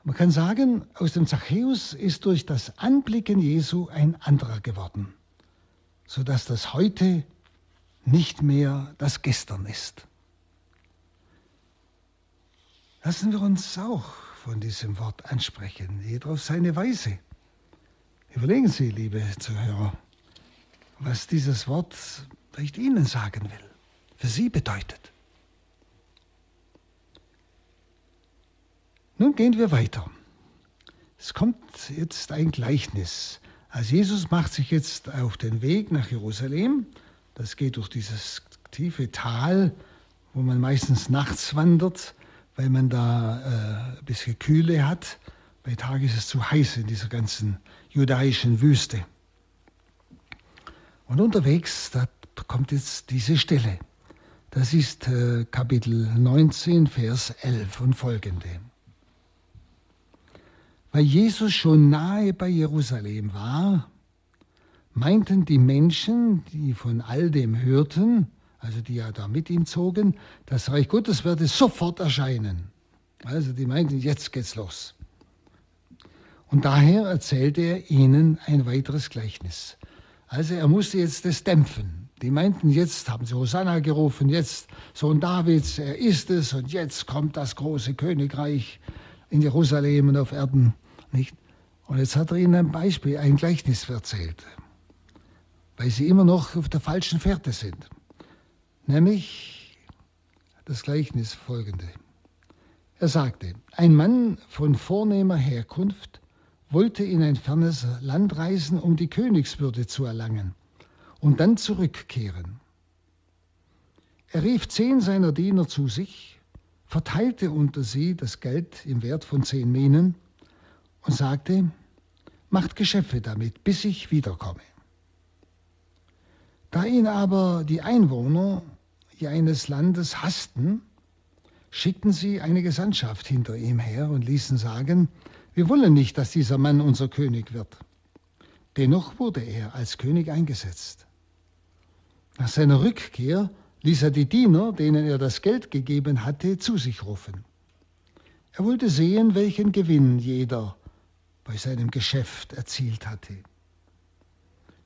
Man kann sagen, aus dem Zachäus ist durch das Anblicken Jesu ein anderer geworden, sodass das heute nicht mehr das Gestern ist. Lassen wir uns auch von diesem Wort ansprechen, jeder auf seine Weise. Überlegen Sie, liebe Zuhörer, was dieses Wort vielleicht Ihnen sagen will, für Sie bedeutet. Nun gehen wir weiter. Es kommt jetzt ein Gleichnis. Also Jesus macht sich jetzt auf den Weg nach Jerusalem. Das geht durch dieses tiefe Tal, wo man meistens nachts wandert weil man da äh, ein bisschen Kühle hat. Bei Tag ist es zu heiß in dieser ganzen judaischen Wüste. Und unterwegs, da kommt jetzt diese Stelle. Das ist äh, Kapitel 19, Vers 11 und folgende. Weil Jesus schon nahe bei Jerusalem war, meinten die Menschen, die von all dem hörten, also die ja da mit ihm zogen, das Reich Gottes werde sofort erscheinen. Also die meinten, jetzt geht's los. Und daher erzählte er ihnen ein weiteres Gleichnis. Also er musste jetzt das dämpfen. Die meinten, jetzt haben sie Hosanna gerufen, jetzt Sohn Davids, er ist es und jetzt kommt das große Königreich in Jerusalem und auf Erden. Nicht? Und jetzt hat er ihnen ein Beispiel, ein Gleichnis erzählt, weil sie immer noch auf der falschen Fährte sind. Nämlich das Gleichnis folgende. Er sagte, ein Mann von vornehmer Herkunft wollte in ein fernes Land reisen, um die Königswürde zu erlangen und dann zurückkehren. Er rief zehn seiner Diener zu sich, verteilte unter sie das Geld im Wert von zehn Minen und sagte, macht Geschäfte damit, bis ich wiederkomme. Da ihn aber die Einwohner eines Landes hassten, schickten sie eine Gesandtschaft hinter ihm her und ließen sagen, wir wollen nicht, dass dieser Mann unser König wird. Dennoch wurde er als König eingesetzt. Nach seiner Rückkehr ließ er die Diener, denen er das Geld gegeben hatte, zu sich rufen. Er wollte sehen, welchen Gewinn jeder bei seinem Geschäft erzielt hatte.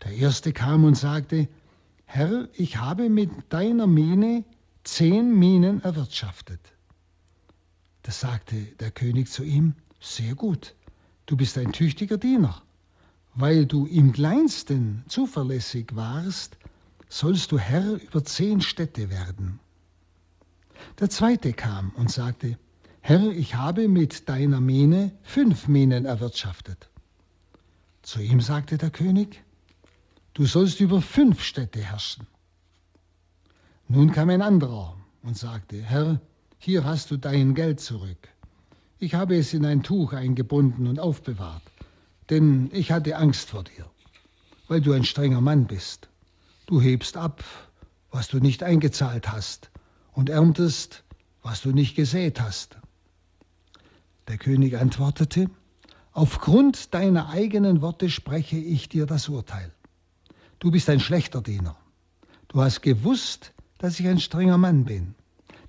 Der erste kam und sagte, Herr, ich habe mit deiner Mine zehn Minen erwirtschaftet. Da sagte der König zu ihm, sehr gut, du bist ein tüchtiger Diener. Weil du im kleinsten zuverlässig warst, sollst du Herr über zehn Städte werden. Der zweite kam und sagte, Herr, ich habe mit deiner Mine fünf Minen erwirtschaftet. Zu ihm sagte der König, du sollst über fünf Städte herrschen. Nun kam ein anderer und sagte, Herr, hier hast du dein Geld zurück. Ich habe es in ein Tuch eingebunden und aufbewahrt, denn ich hatte Angst vor dir, weil du ein strenger Mann bist. Du hebst ab, was du nicht eingezahlt hast, und erntest, was du nicht gesät hast. Der König antwortete, Aufgrund deiner eigenen Worte spreche ich dir das Urteil. Du bist ein schlechter Diener. Du hast gewusst, dass ich ein strenger Mann bin,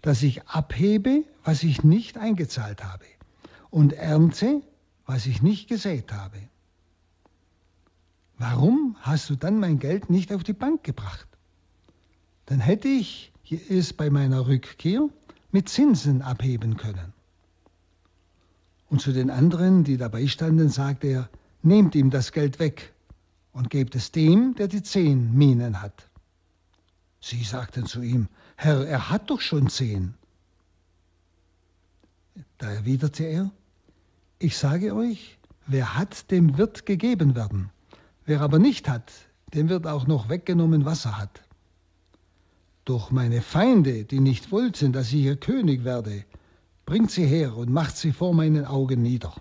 dass ich abhebe, was ich nicht eingezahlt habe und ernte, was ich nicht gesät habe. Warum hast du dann mein Geld nicht auf die Bank gebracht? Dann hätte ich es bei meiner Rückkehr mit Zinsen abheben können. Und zu den anderen, die dabei standen, sagte er, nehmt ihm das Geld weg und gebt es dem, der die zehn Minen hat. Sie sagten zu ihm, Herr, er hat doch schon zehn. Da erwiderte er, ich sage euch, wer hat, dem wird gegeben werden. Wer aber nicht hat, dem wird auch noch weggenommen, was er hat. Doch meine Feinde, die nicht wollten, dass ich ihr König werde, bringt sie her und macht sie vor meinen Augen nieder.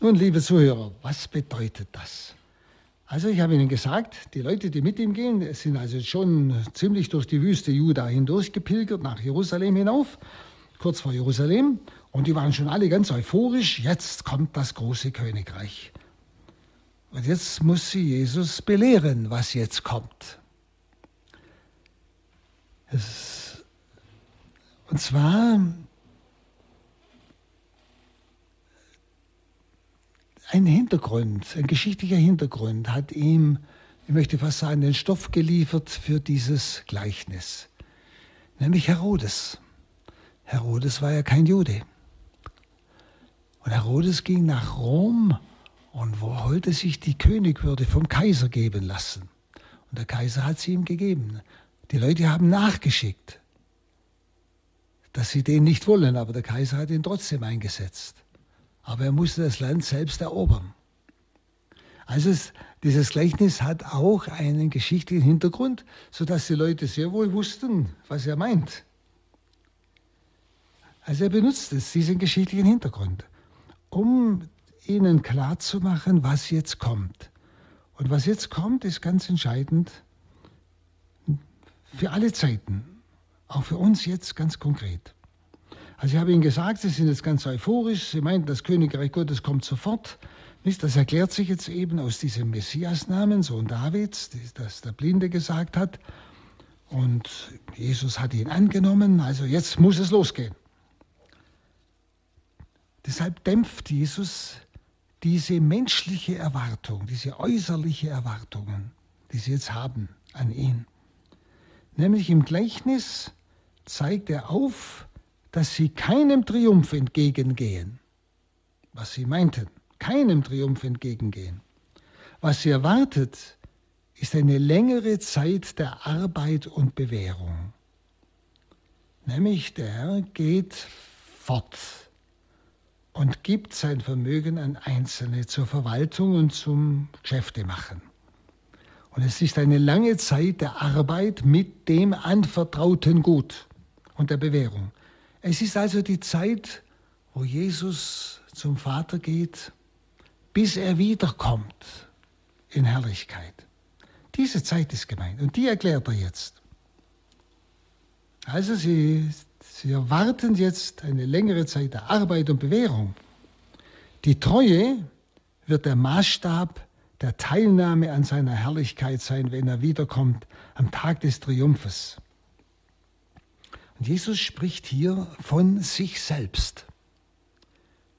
Nun, liebe Zuhörer, was bedeutet das? Also ich habe Ihnen gesagt, die Leute, die mit ihm gehen, sind also schon ziemlich durch die Wüste Juda hindurch gepilgert, nach Jerusalem hinauf, kurz vor Jerusalem, und die waren schon alle ganz euphorisch, jetzt kommt das große Königreich. Und jetzt muss sie Jesus belehren, was jetzt kommt. Es, und zwar ein Hintergrund, ein geschichtlicher Hintergrund hat ihm, ich möchte fast sagen, den Stoff geliefert für dieses Gleichnis, nämlich Herodes. Herodes war ja kein Jude. Und Herodes ging nach Rom und wollte sich die Königwürde vom Kaiser geben lassen. Und der Kaiser hat sie ihm gegeben. Die Leute haben nachgeschickt, dass sie den nicht wollen, aber der Kaiser hat ihn trotzdem eingesetzt aber er musste das Land selbst erobern. Also es, dieses Gleichnis hat auch einen geschichtlichen Hintergrund, sodass die Leute sehr wohl wussten, was er meint. Also er benutzt es, diesen geschichtlichen Hintergrund, um ihnen klarzumachen, was jetzt kommt. Und was jetzt kommt, ist ganz entscheidend für alle Zeiten, auch für uns jetzt ganz konkret. Also ich habe Ihnen gesagt, Sie sind jetzt ganz euphorisch, Sie meinten, das Königreich Gottes kommt sofort. Nicht? Das erklärt sich jetzt eben aus diesem Messiasnamen, Sohn Davids, das der Blinde gesagt hat. Und Jesus hat ihn angenommen, also jetzt muss es losgehen. Deshalb dämpft Jesus diese menschliche Erwartung, diese äußerliche Erwartungen, die sie jetzt haben an ihn. Nämlich im Gleichnis zeigt er auf, dass sie keinem Triumph entgegengehen, was sie meinten, keinem Triumph entgegengehen. Was sie erwartet, ist eine längere Zeit der Arbeit und Bewährung. Nämlich der Herr geht fort und gibt sein Vermögen an Einzelne zur Verwaltung und zum Geschäftemachen. Und es ist eine lange Zeit der Arbeit mit dem anvertrauten Gut und der Bewährung. Es ist also die Zeit, wo Jesus zum Vater geht, bis er wiederkommt in Herrlichkeit. Diese Zeit ist gemeint und die erklärt er jetzt. Also sie, sie erwarten jetzt eine längere Zeit der Arbeit und Bewährung. Die Treue wird der Maßstab der Teilnahme an seiner Herrlichkeit sein, wenn er wiederkommt am Tag des Triumphes. Und Jesus spricht hier von sich selbst.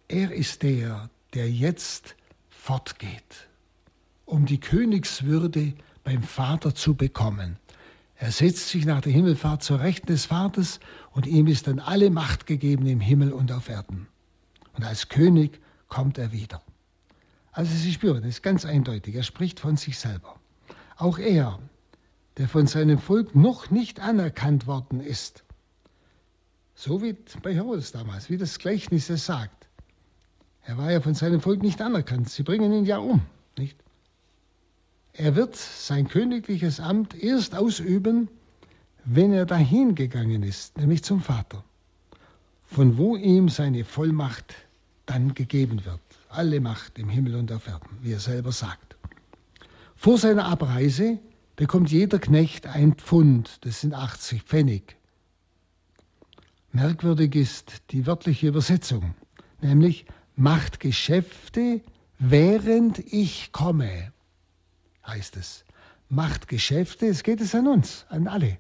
Er ist der, der jetzt fortgeht, um die Königswürde beim Vater zu bekommen. Er setzt sich nach der Himmelfahrt zur Rechten des Vaters und ihm ist dann alle Macht gegeben im Himmel und auf Erden. Und als König kommt er wieder. Also Sie spüren, das ist ganz eindeutig. Er spricht von sich selber. Auch er, der von seinem Volk noch nicht anerkannt worden ist, so wie bei Herodes damals, wie das Gleichnis es sagt. Er war ja von seinem Volk nicht anerkannt. Sie bringen ihn ja um, nicht? Er wird sein königliches Amt erst ausüben, wenn er dahin gegangen ist, nämlich zum Vater, von wo ihm seine Vollmacht dann gegeben wird. Alle Macht im Himmel und auf Erden, wie er selber sagt. Vor seiner Abreise bekommt jeder Knecht ein Pfund, das sind 80 Pfennig, Merkwürdig ist die wörtliche Übersetzung, nämlich macht Geschäfte, während ich komme, heißt es. Macht Geschäfte, es geht es an uns, an alle.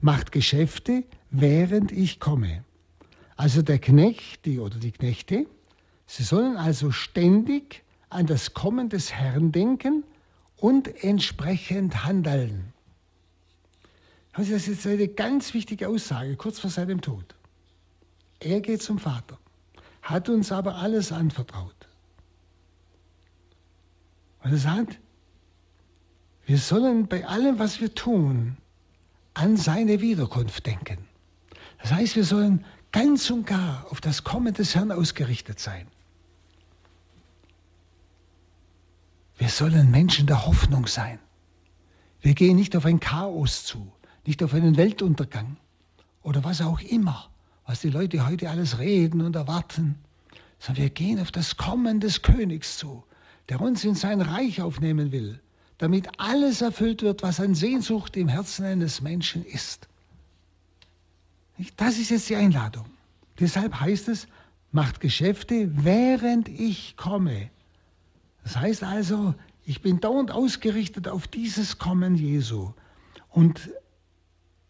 Macht Geschäfte, während ich komme. Also der Knecht die, oder die Knechte, sie sollen also ständig an das Kommen des Herrn denken und entsprechend handeln. Das ist jetzt eine ganz wichtige Aussage kurz vor seinem Tod. Er geht zum Vater, hat uns aber alles anvertraut. Und er sagt, wir sollen bei allem, was wir tun, an seine Wiederkunft denken. Das heißt, wir sollen ganz und gar auf das Kommen des Herrn ausgerichtet sein. Wir sollen Menschen der Hoffnung sein. Wir gehen nicht auf ein Chaos zu, nicht auf einen Weltuntergang oder was auch immer, was die Leute heute alles reden und erwarten, sondern wir gehen auf das Kommen des Königs zu, der uns in sein Reich aufnehmen will, damit alles erfüllt wird, was an Sehnsucht im Herzen eines Menschen ist. Das ist jetzt die Einladung. Deshalb heißt es, macht Geschäfte, während ich komme. Das heißt also, ich bin dauernd ausgerichtet auf dieses Kommen Jesu. Und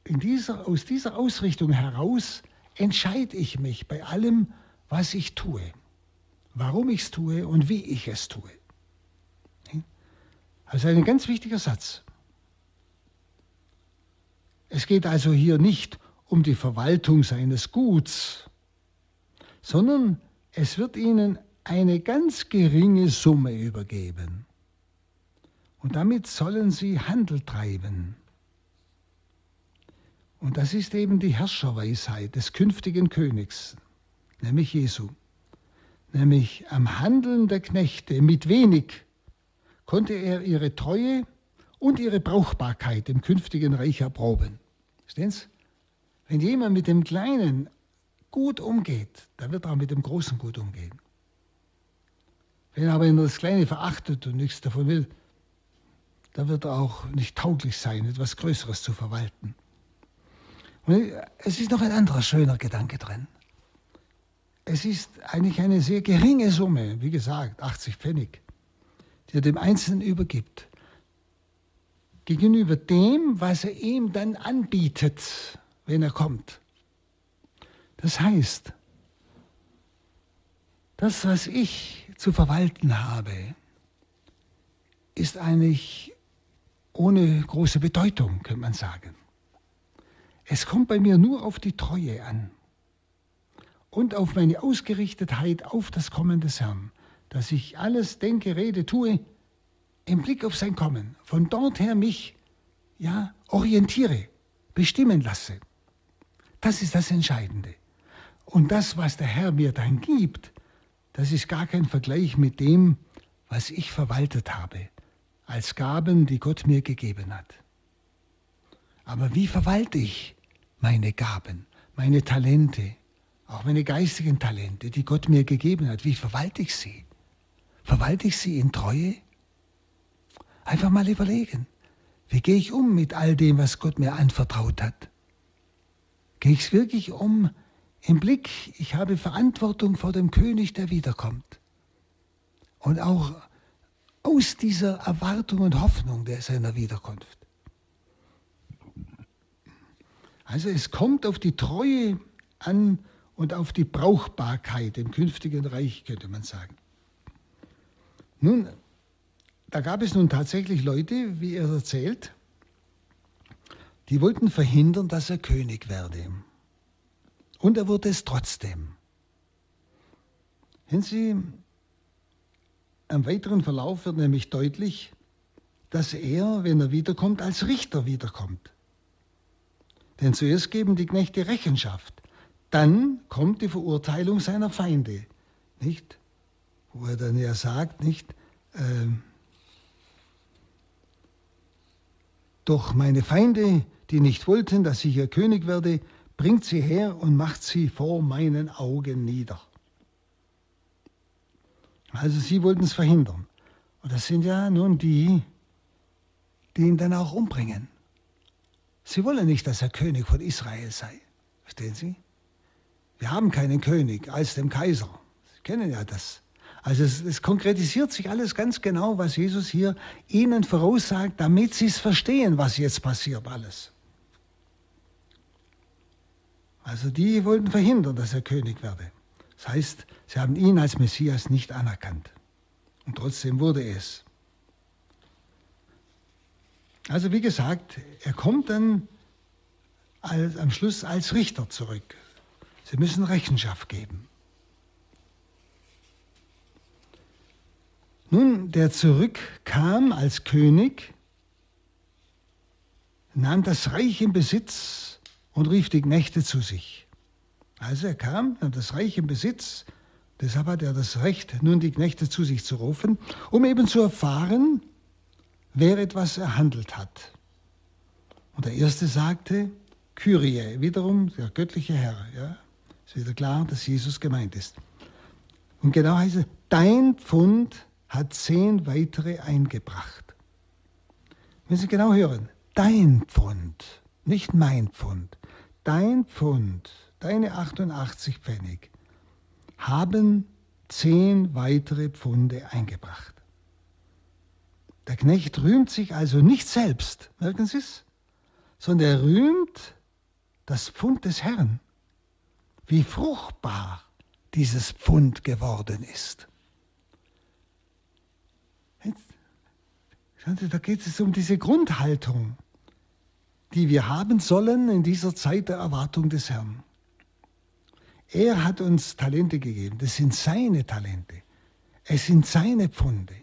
dieser, aus dieser Ausrichtung heraus entscheide ich mich bei allem, was ich tue, warum ich es tue und wie ich es tue. Also ein ganz wichtiger Satz. Es geht also hier nicht um die Verwaltung seines Guts, sondern es wird ihnen eine ganz geringe Summe übergeben. Und damit sollen sie Handel treiben. Und das ist eben die Herrscherweisheit des künftigen Königs, nämlich Jesu. Nämlich am Handeln der Knechte mit wenig konnte er ihre Treue und ihre Brauchbarkeit im künftigen Reich erproben. Verstehen Sie? Wenn jemand mit dem Kleinen gut umgeht, dann wird er auch mit dem Großen gut umgehen. Wenn er aber nur das Kleine verachtet und nichts davon will, dann wird er auch nicht tauglich sein, etwas Größeres zu verwalten. Und es ist noch ein anderer schöner Gedanke drin. Es ist eigentlich eine sehr geringe Summe, wie gesagt, 80 Pfennig, die er dem Einzelnen übergibt, gegenüber dem, was er ihm dann anbietet, wenn er kommt. Das heißt, das, was ich zu verwalten habe, ist eigentlich ohne große Bedeutung, könnte man sagen. Es kommt bei mir nur auf die Treue an und auf meine Ausgerichtetheit auf das Kommen des Herrn, dass ich alles denke, rede, tue im Blick auf sein Kommen, von dort her mich ja orientiere, bestimmen lasse. Das ist das Entscheidende. Und das, was der Herr mir dann gibt, das ist gar kein Vergleich mit dem, was ich verwaltet habe, als Gaben, die Gott mir gegeben hat. Aber wie verwalte ich meine Gaben, meine Talente, auch meine geistigen Talente, die Gott mir gegeben hat? Wie verwalte ich sie? Verwalte ich sie in Treue? Einfach mal überlegen. Wie gehe ich um mit all dem, was Gott mir anvertraut hat? Gehe ich es wirklich um im Blick, ich habe Verantwortung vor dem König, der wiederkommt. Und auch aus dieser Erwartung und Hoffnung der seiner Wiederkunft. Also es kommt auf die Treue an und auf die Brauchbarkeit im künftigen Reich, könnte man sagen. Nun, da gab es nun tatsächlich Leute, wie er erzählt, die wollten verhindern, dass er König werde. Und er wurde es trotzdem. Wenn Sie, am weiteren Verlauf wird nämlich deutlich, dass er, wenn er wiederkommt, als Richter wiederkommt. Denn zuerst geben die Knechte Rechenschaft, dann kommt die Verurteilung seiner Feinde, nicht? Wo er dann ja sagt, nicht? Äh, doch meine Feinde, die nicht wollten, dass ich ihr König werde, bringt sie her und macht sie vor meinen Augen nieder. Also sie wollten es verhindern. Und das sind ja nun die, die ihn dann auch umbringen. Sie wollen nicht, dass er König von Israel sei. Verstehen Sie? Wir haben keinen König als dem Kaiser. Sie kennen ja das. Also es, es konkretisiert sich alles ganz genau, was Jesus hier ihnen voraussagt, damit sie es verstehen, was jetzt passiert alles. Also die wollten verhindern, dass er König werde. Das heißt, sie haben ihn als Messias nicht anerkannt. Und trotzdem wurde es. Also wie gesagt, er kommt dann als, am Schluss als Richter zurück. Sie müssen Rechenschaft geben. Nun, der zurückkam als König, nahm das Reich in Besitz und rief die Knechte zu sich. Also er kam, nahm das Reich in Besitz, Deshalb hat er das Recht, nun die Knechte zu sich zu rufen, um eben zu erfahren, wer etwas erhandelt hat. Und der erste sagte, Kyrie, wiederum der göttliche Herr. Ja? Ist wieder klar, dass Jesus gemeint ist. Und genau heißt es, dein Pfund hat zehn weitere eingebracht. Wenn Sie genau hören, dein Pfund, nicht mein Pfund, dein Pfund, deine 88 Pfennig, haben zehn weitere Pfunde eingebracht. Der Knecht rühmt sich also nicht selbst, merken Sie es, sondern er rühmt das Pfund des Herrn, wie fruchtbar dieses Pfund geworden ist. Da geht es um diese Grundhaltung, die wir haben sollen in dieser Zeit der Erwartung des Herrn. Er hat uns Talente gegeben. Das sind seine Talente. Es sind seine Pfunde.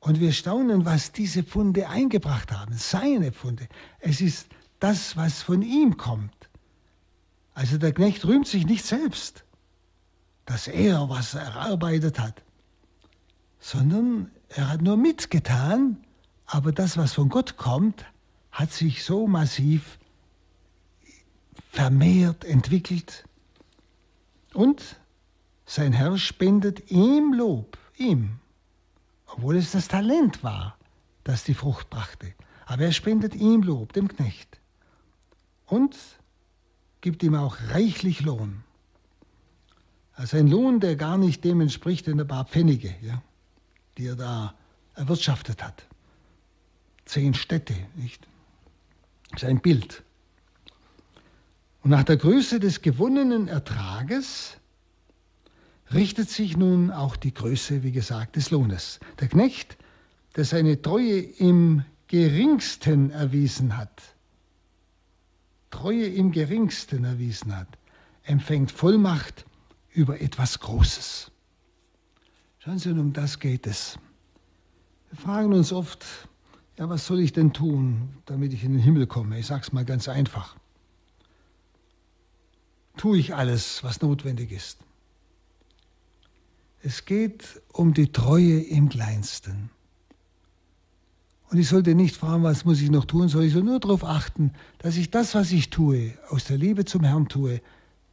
Und wir staunen, was diese Pfunde eingebracht haben. Seine Pfunde. Es ist das, was von ihm kommt. Also der Knecht rühmt sich nicht selbst, dass er was erarbeitet hat, sondern er hat nur mitgetan, aber das, was von Gott kommt, hat sich so massiv vermehrt, entwickelt, und sein Herr spendet ihm Lob, ihm, obwohl es das Talent war, das die Frucht brachte. Aber er spendet ihm Lob, dem Knecht, und gibt ihm auch reichlich Lohn. Also ein Lohn, der gar nicht dem entspricht in ein paar Pfennige, ja, die er da erwirtschaftet hat. Zehn Städte, nicht? Das ist ein Bild. Und nach der Größe des gewonnenen Ertrages richtet sich nun auch die Größe, wie gesagt, des Lohnes. Der Knecht, der seine Treue im geringsten erwiesen hat, Treue im geringsten erwiesen hat, empfängt Vollmacht über etwas Großes. Schauen Sie, um das geht es. Wir fragen uns oft, ja, was soll ich denn tun, damit ich in den Himmel komme? Ich sage es mal ganz einfach tue ich alles, was notwendig ist. Es geht um die Treue im Kleinsten. Und ich sollte nicht fragen, was muss ich noch tun, sondern ich soll nur darauf achten, dass ich das, was ich tue, aus der Liebe zum Herrn tue,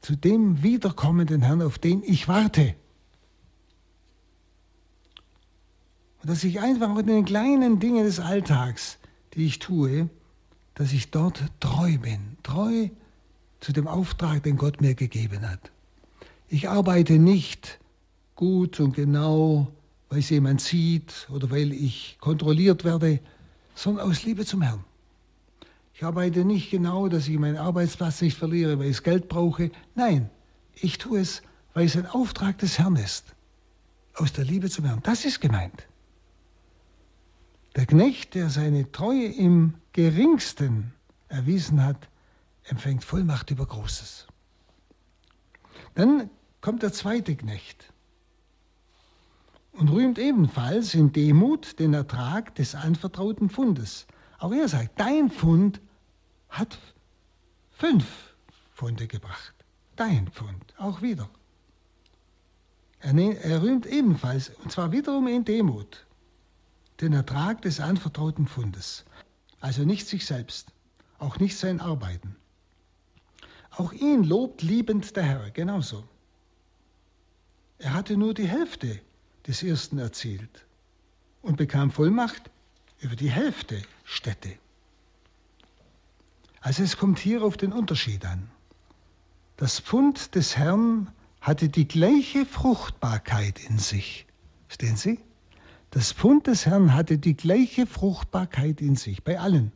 zu dem wiederkommenden Herrn, auf den ich warte. Und dass ich einfach in den kleinen Dingen des Alltags, die ich tue, dass ich dort treu bin. Treu zu dem Auftrag, den Gott mir gegeben hat. Ich arbeite nicht gut und genau, weil es jemand sieht oder weil ich kontrolliert werde, sondern aus Liebe zum Herrn. Ich arbeite nicht genau, dass ich meinen Arbeitsplatz nicht verliere, weil ich Geld brauche. Nein, ich tue es, weil es ein Auftrag des Herrn ist. Aus der Liebe zum Herrn. Das ist gemeint. Der Knecht, der seine Treue im geringsten erwiesen hat, empfängt Vollmacht über Großes. Dann kommt der zweite Knecht und rühmt ebenfalls in Demut den Ertrag des anvertrauten Fundes. Auch er sagt, dein Fund hat fünf Funde gebracht. Dein Fund, auch wieder. Er, er rühmt ebenfalls, und zwar wiederum in Demut, den Ertrag des anvertrauten Fundes. Also nicht sich selbst, auch nicht sein Arbeiten. Auch ihn lobt liebend der Herr, genauso. Er hatte nur die Hälfte des ersten erzielt und bekam Vollmacht über die Hälfte Städte. Also es kommt hier auf den Unterschied an. Das Pfund des Herrn hatte die gleiche Fruchtbarkeit in sich. Stehen Sie? Das Pfund des Herrn hatte die gleiche Fruchtbarkeit in sich, bei allen.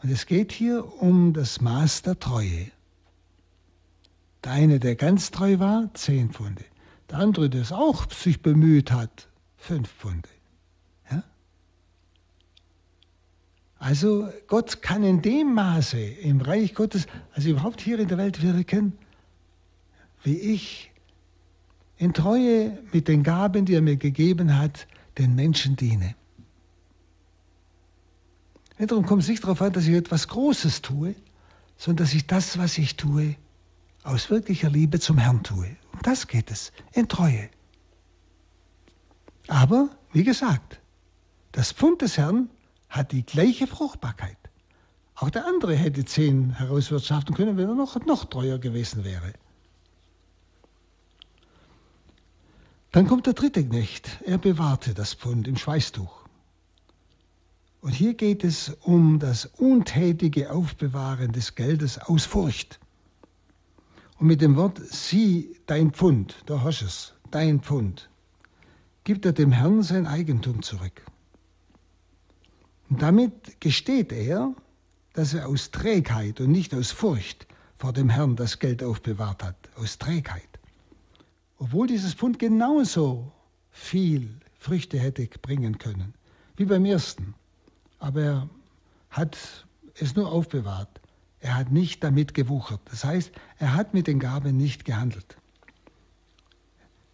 Und es geht hier um das Maß der Treue. Der eine, der ganz treu war, zehn Pfunde. Der andere, der es auch sich bemüht hat, fünf Pfunde. Ja? Also Gott kann in dem Maße im Reich Gottes, also überhaupt hier in der Welt wirken, wie ich in Treue mit den Gaben, die er mir gegeben hat, den Menschen diene. Darum kommt es nicht darauf an, dass ich etwas Großes tue, sondern dass ich das, was ich tue, aus wirklicher Liebe zum Herrn tue. Um das geht es, in Treue. Aber, wie gesagt, das Pfund des Herrn hat die gleiche Fruchtbarkeit. Auch der andere hätte zehn herauswirtschaften können, wenn er noch, noch treuer gewesen wäre. Dann kommt der dritte Knecht. Er bewahrte das Pfund im Schweißtuch. Und hier geht es um das untätige Aufbewahren des Geldes aus Furcht. Und mit dem Wort sieh dein Pfund, da hast es, dein Pfund, gibt er dem Herrn sein Eigentum zurück. Und damit gesteht er, dass er aus Trägheit und nicht aus Furcht vor dem Herrn das Geld aufbewahrt hat, aus Trägheit obwohl dieses Pfund genauso viel Früchte hätte bringen können wie beim ersten. Aber er hat es nur aufbewahrt. Er hat nicht damit gewuchert. Das heißt, er hat mit den Gaben nicht gehandelt.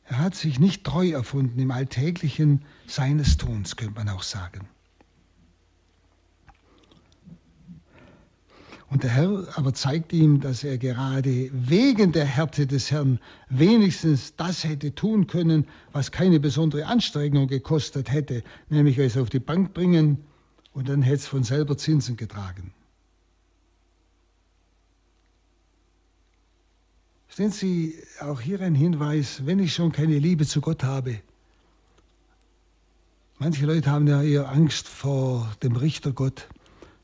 Er hat sich nicht treu erfunden im Alltäglichen seines Tuns, könnte man auch sagen. Und der Herr aber zeigt ihm, dass er gerade wegen der Härte des Herrn wenigstens das hätte tun können, was keine besondere Anstrengung gekostet hätte, nämlich es auf die Bank bringen und dann hätte es von selber Zinsen getragen. Sehen Sie auch hier ein Hinweis, wenn ich schon keine Liebe zu Gott habe. Manche Leute haben ja eher Angst vor dem Richter Gott.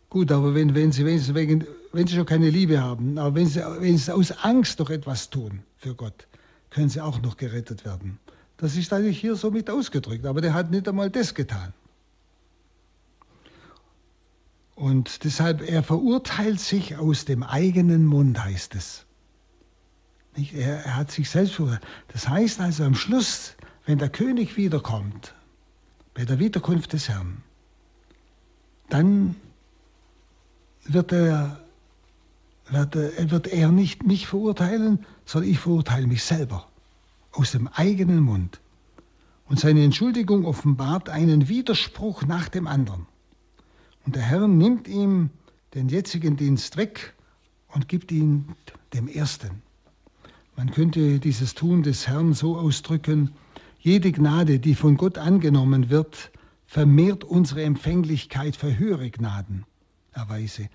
Gut, aber wenn, wenn, sie, wenn, sie wegen, wenn sie schon keine Liebe haben, aber wenn sie, wenn sie aus Angst doch etwas tun für Gott, können sie auch noch gerettet werden. Das ist eigentlich hier so mit ausgedrückt, aber der hat nicht einmal das getan. Und deshalb, er verurteilt sich aus dem eigenen Mund, heißt es. Er, er hat sich selbst verurteilt. Das heißt also am Schluss, wenn der König wiederkommt, bei der Wiederkunft des Herrn, dann wird er, wird, er, wird er nicht mich verurteilen, sondern ich verurteile mich selber aus dem eigenen Mund. Und seine Entschuldigung offenbart einen Widerspruch nach dem anderen. Und der Herr nimmt ihm den jetzigen Dienst weg und gibt ihn dem ersten. Man könnte dieses Tun des Herrn so ausdrücken, jede Gnade, die von Gott angenommen wird, vermehrt unsere Empfänglichkeit für höhere Gnaden erweise.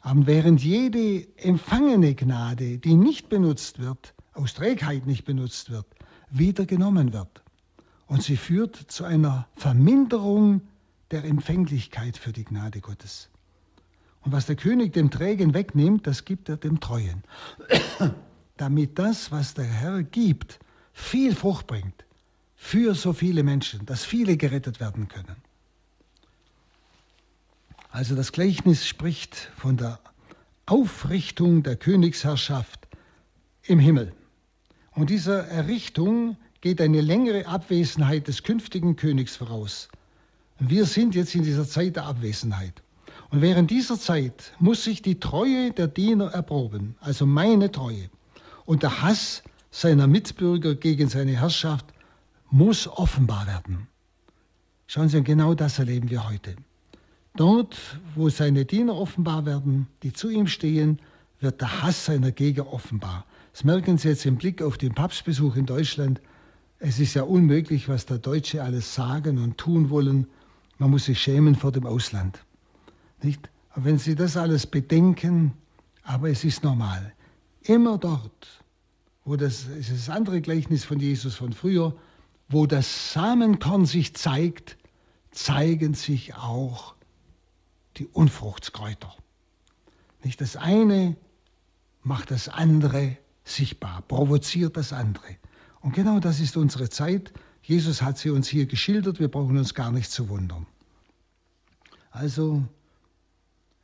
Aber während jede empfangene Gnade, die nicht benutzt wird, aus Trägheit nicht benutzt wird, wieder genommen wird. Und sie führt zu einer Verminderung der Empfänglichkeit für die Gnade Gottes. Und was der König dem Trägen wegnimmt, das gibt er dem Treuen. Damit das, was der Herr gibt, viel Frucht bringt für so viele Menschen, dass viele gerettet werden können. Also das Gleichnis spricht von der Aufrichtung der Königsherrschaft im Himmel. Und dieser Errichtung geht eine längere Abwesenheit des künftigen Königs voraus. Wir sind jetzt in dieser Zeit der Abwesenheit. Und während dieser Zeit muss sich die Treue der Diener erproben, also meine Treue. Und der Hass seiner Mitbürger gegen seine Herrschaft muss offenbar werden. Schauen Sie, genau das erleben wir heute. Dort, wo seine Diener offenbar werden, die zu ihm stehen, wird der Hass seiner Gegner offenbar. Das merken Sie jetzt im Blick auf den Papstbesuch in Deutschland. Es ist ja unmöglich, was der Deutsche alles sagen und tun wollen. Man muss sich schämen vor dem Ausland. Nicht? Aber wenn Sie das alles bedenken, aber es ist normal. Immer dort, wo das, es ist das andere Gleichnis von Jesus von früher, wo das Samenkorn sich zeigt, zeigen sich auch die Unfruchtskräuter. Nicht das eine macht das andere sichtbar, provoziert das andere. Und genau das ist unsere Zeit. Jesus hat sie uns hier geschildert, wir brauchen uns gar nicht zu wundern. Also,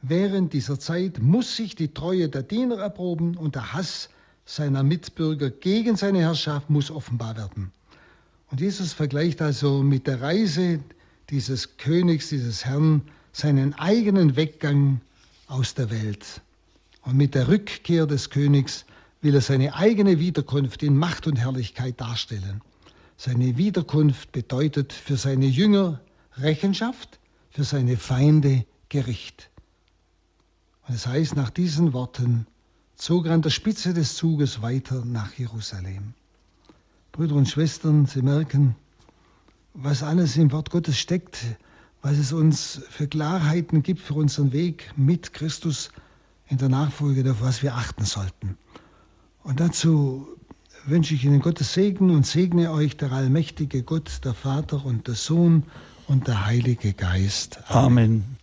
während dieser Zeit muss sich die Treue der Diener erproben und der Hass seiner Mitbürger gegen seine Herrschaft muss offenbar werden. Und Jesus vergleicht also mit der Reise dieses Königs, dieses Herrn, seinen eigenen Weggang aus der Welt. Und mit der Rückkehr des Königs will er seine eigene Wiederkunft in Macht und Herrlichkeit darstellen. Seine Wiederkunft bedeutet für seine Jünger Rechenschaft, für seine Feinde Gericht. Und es heißt nach diesen Worten, zog er an der Spitze des Zuges weiter nach Jerusalem. Brüder und Schwestern, Sie merken, was alles im Wort Gottes steckt, was es uns für Klarheiten gibt für unseren Weg mit Christus in der Nachfolge, auf was wir achten sollten. Und dazu wünsche ich Ihnen Gottes Segen und segne euch der allmächtige Gott, der Vater und der Sohn und der Heilige Geist. Amen. Amen.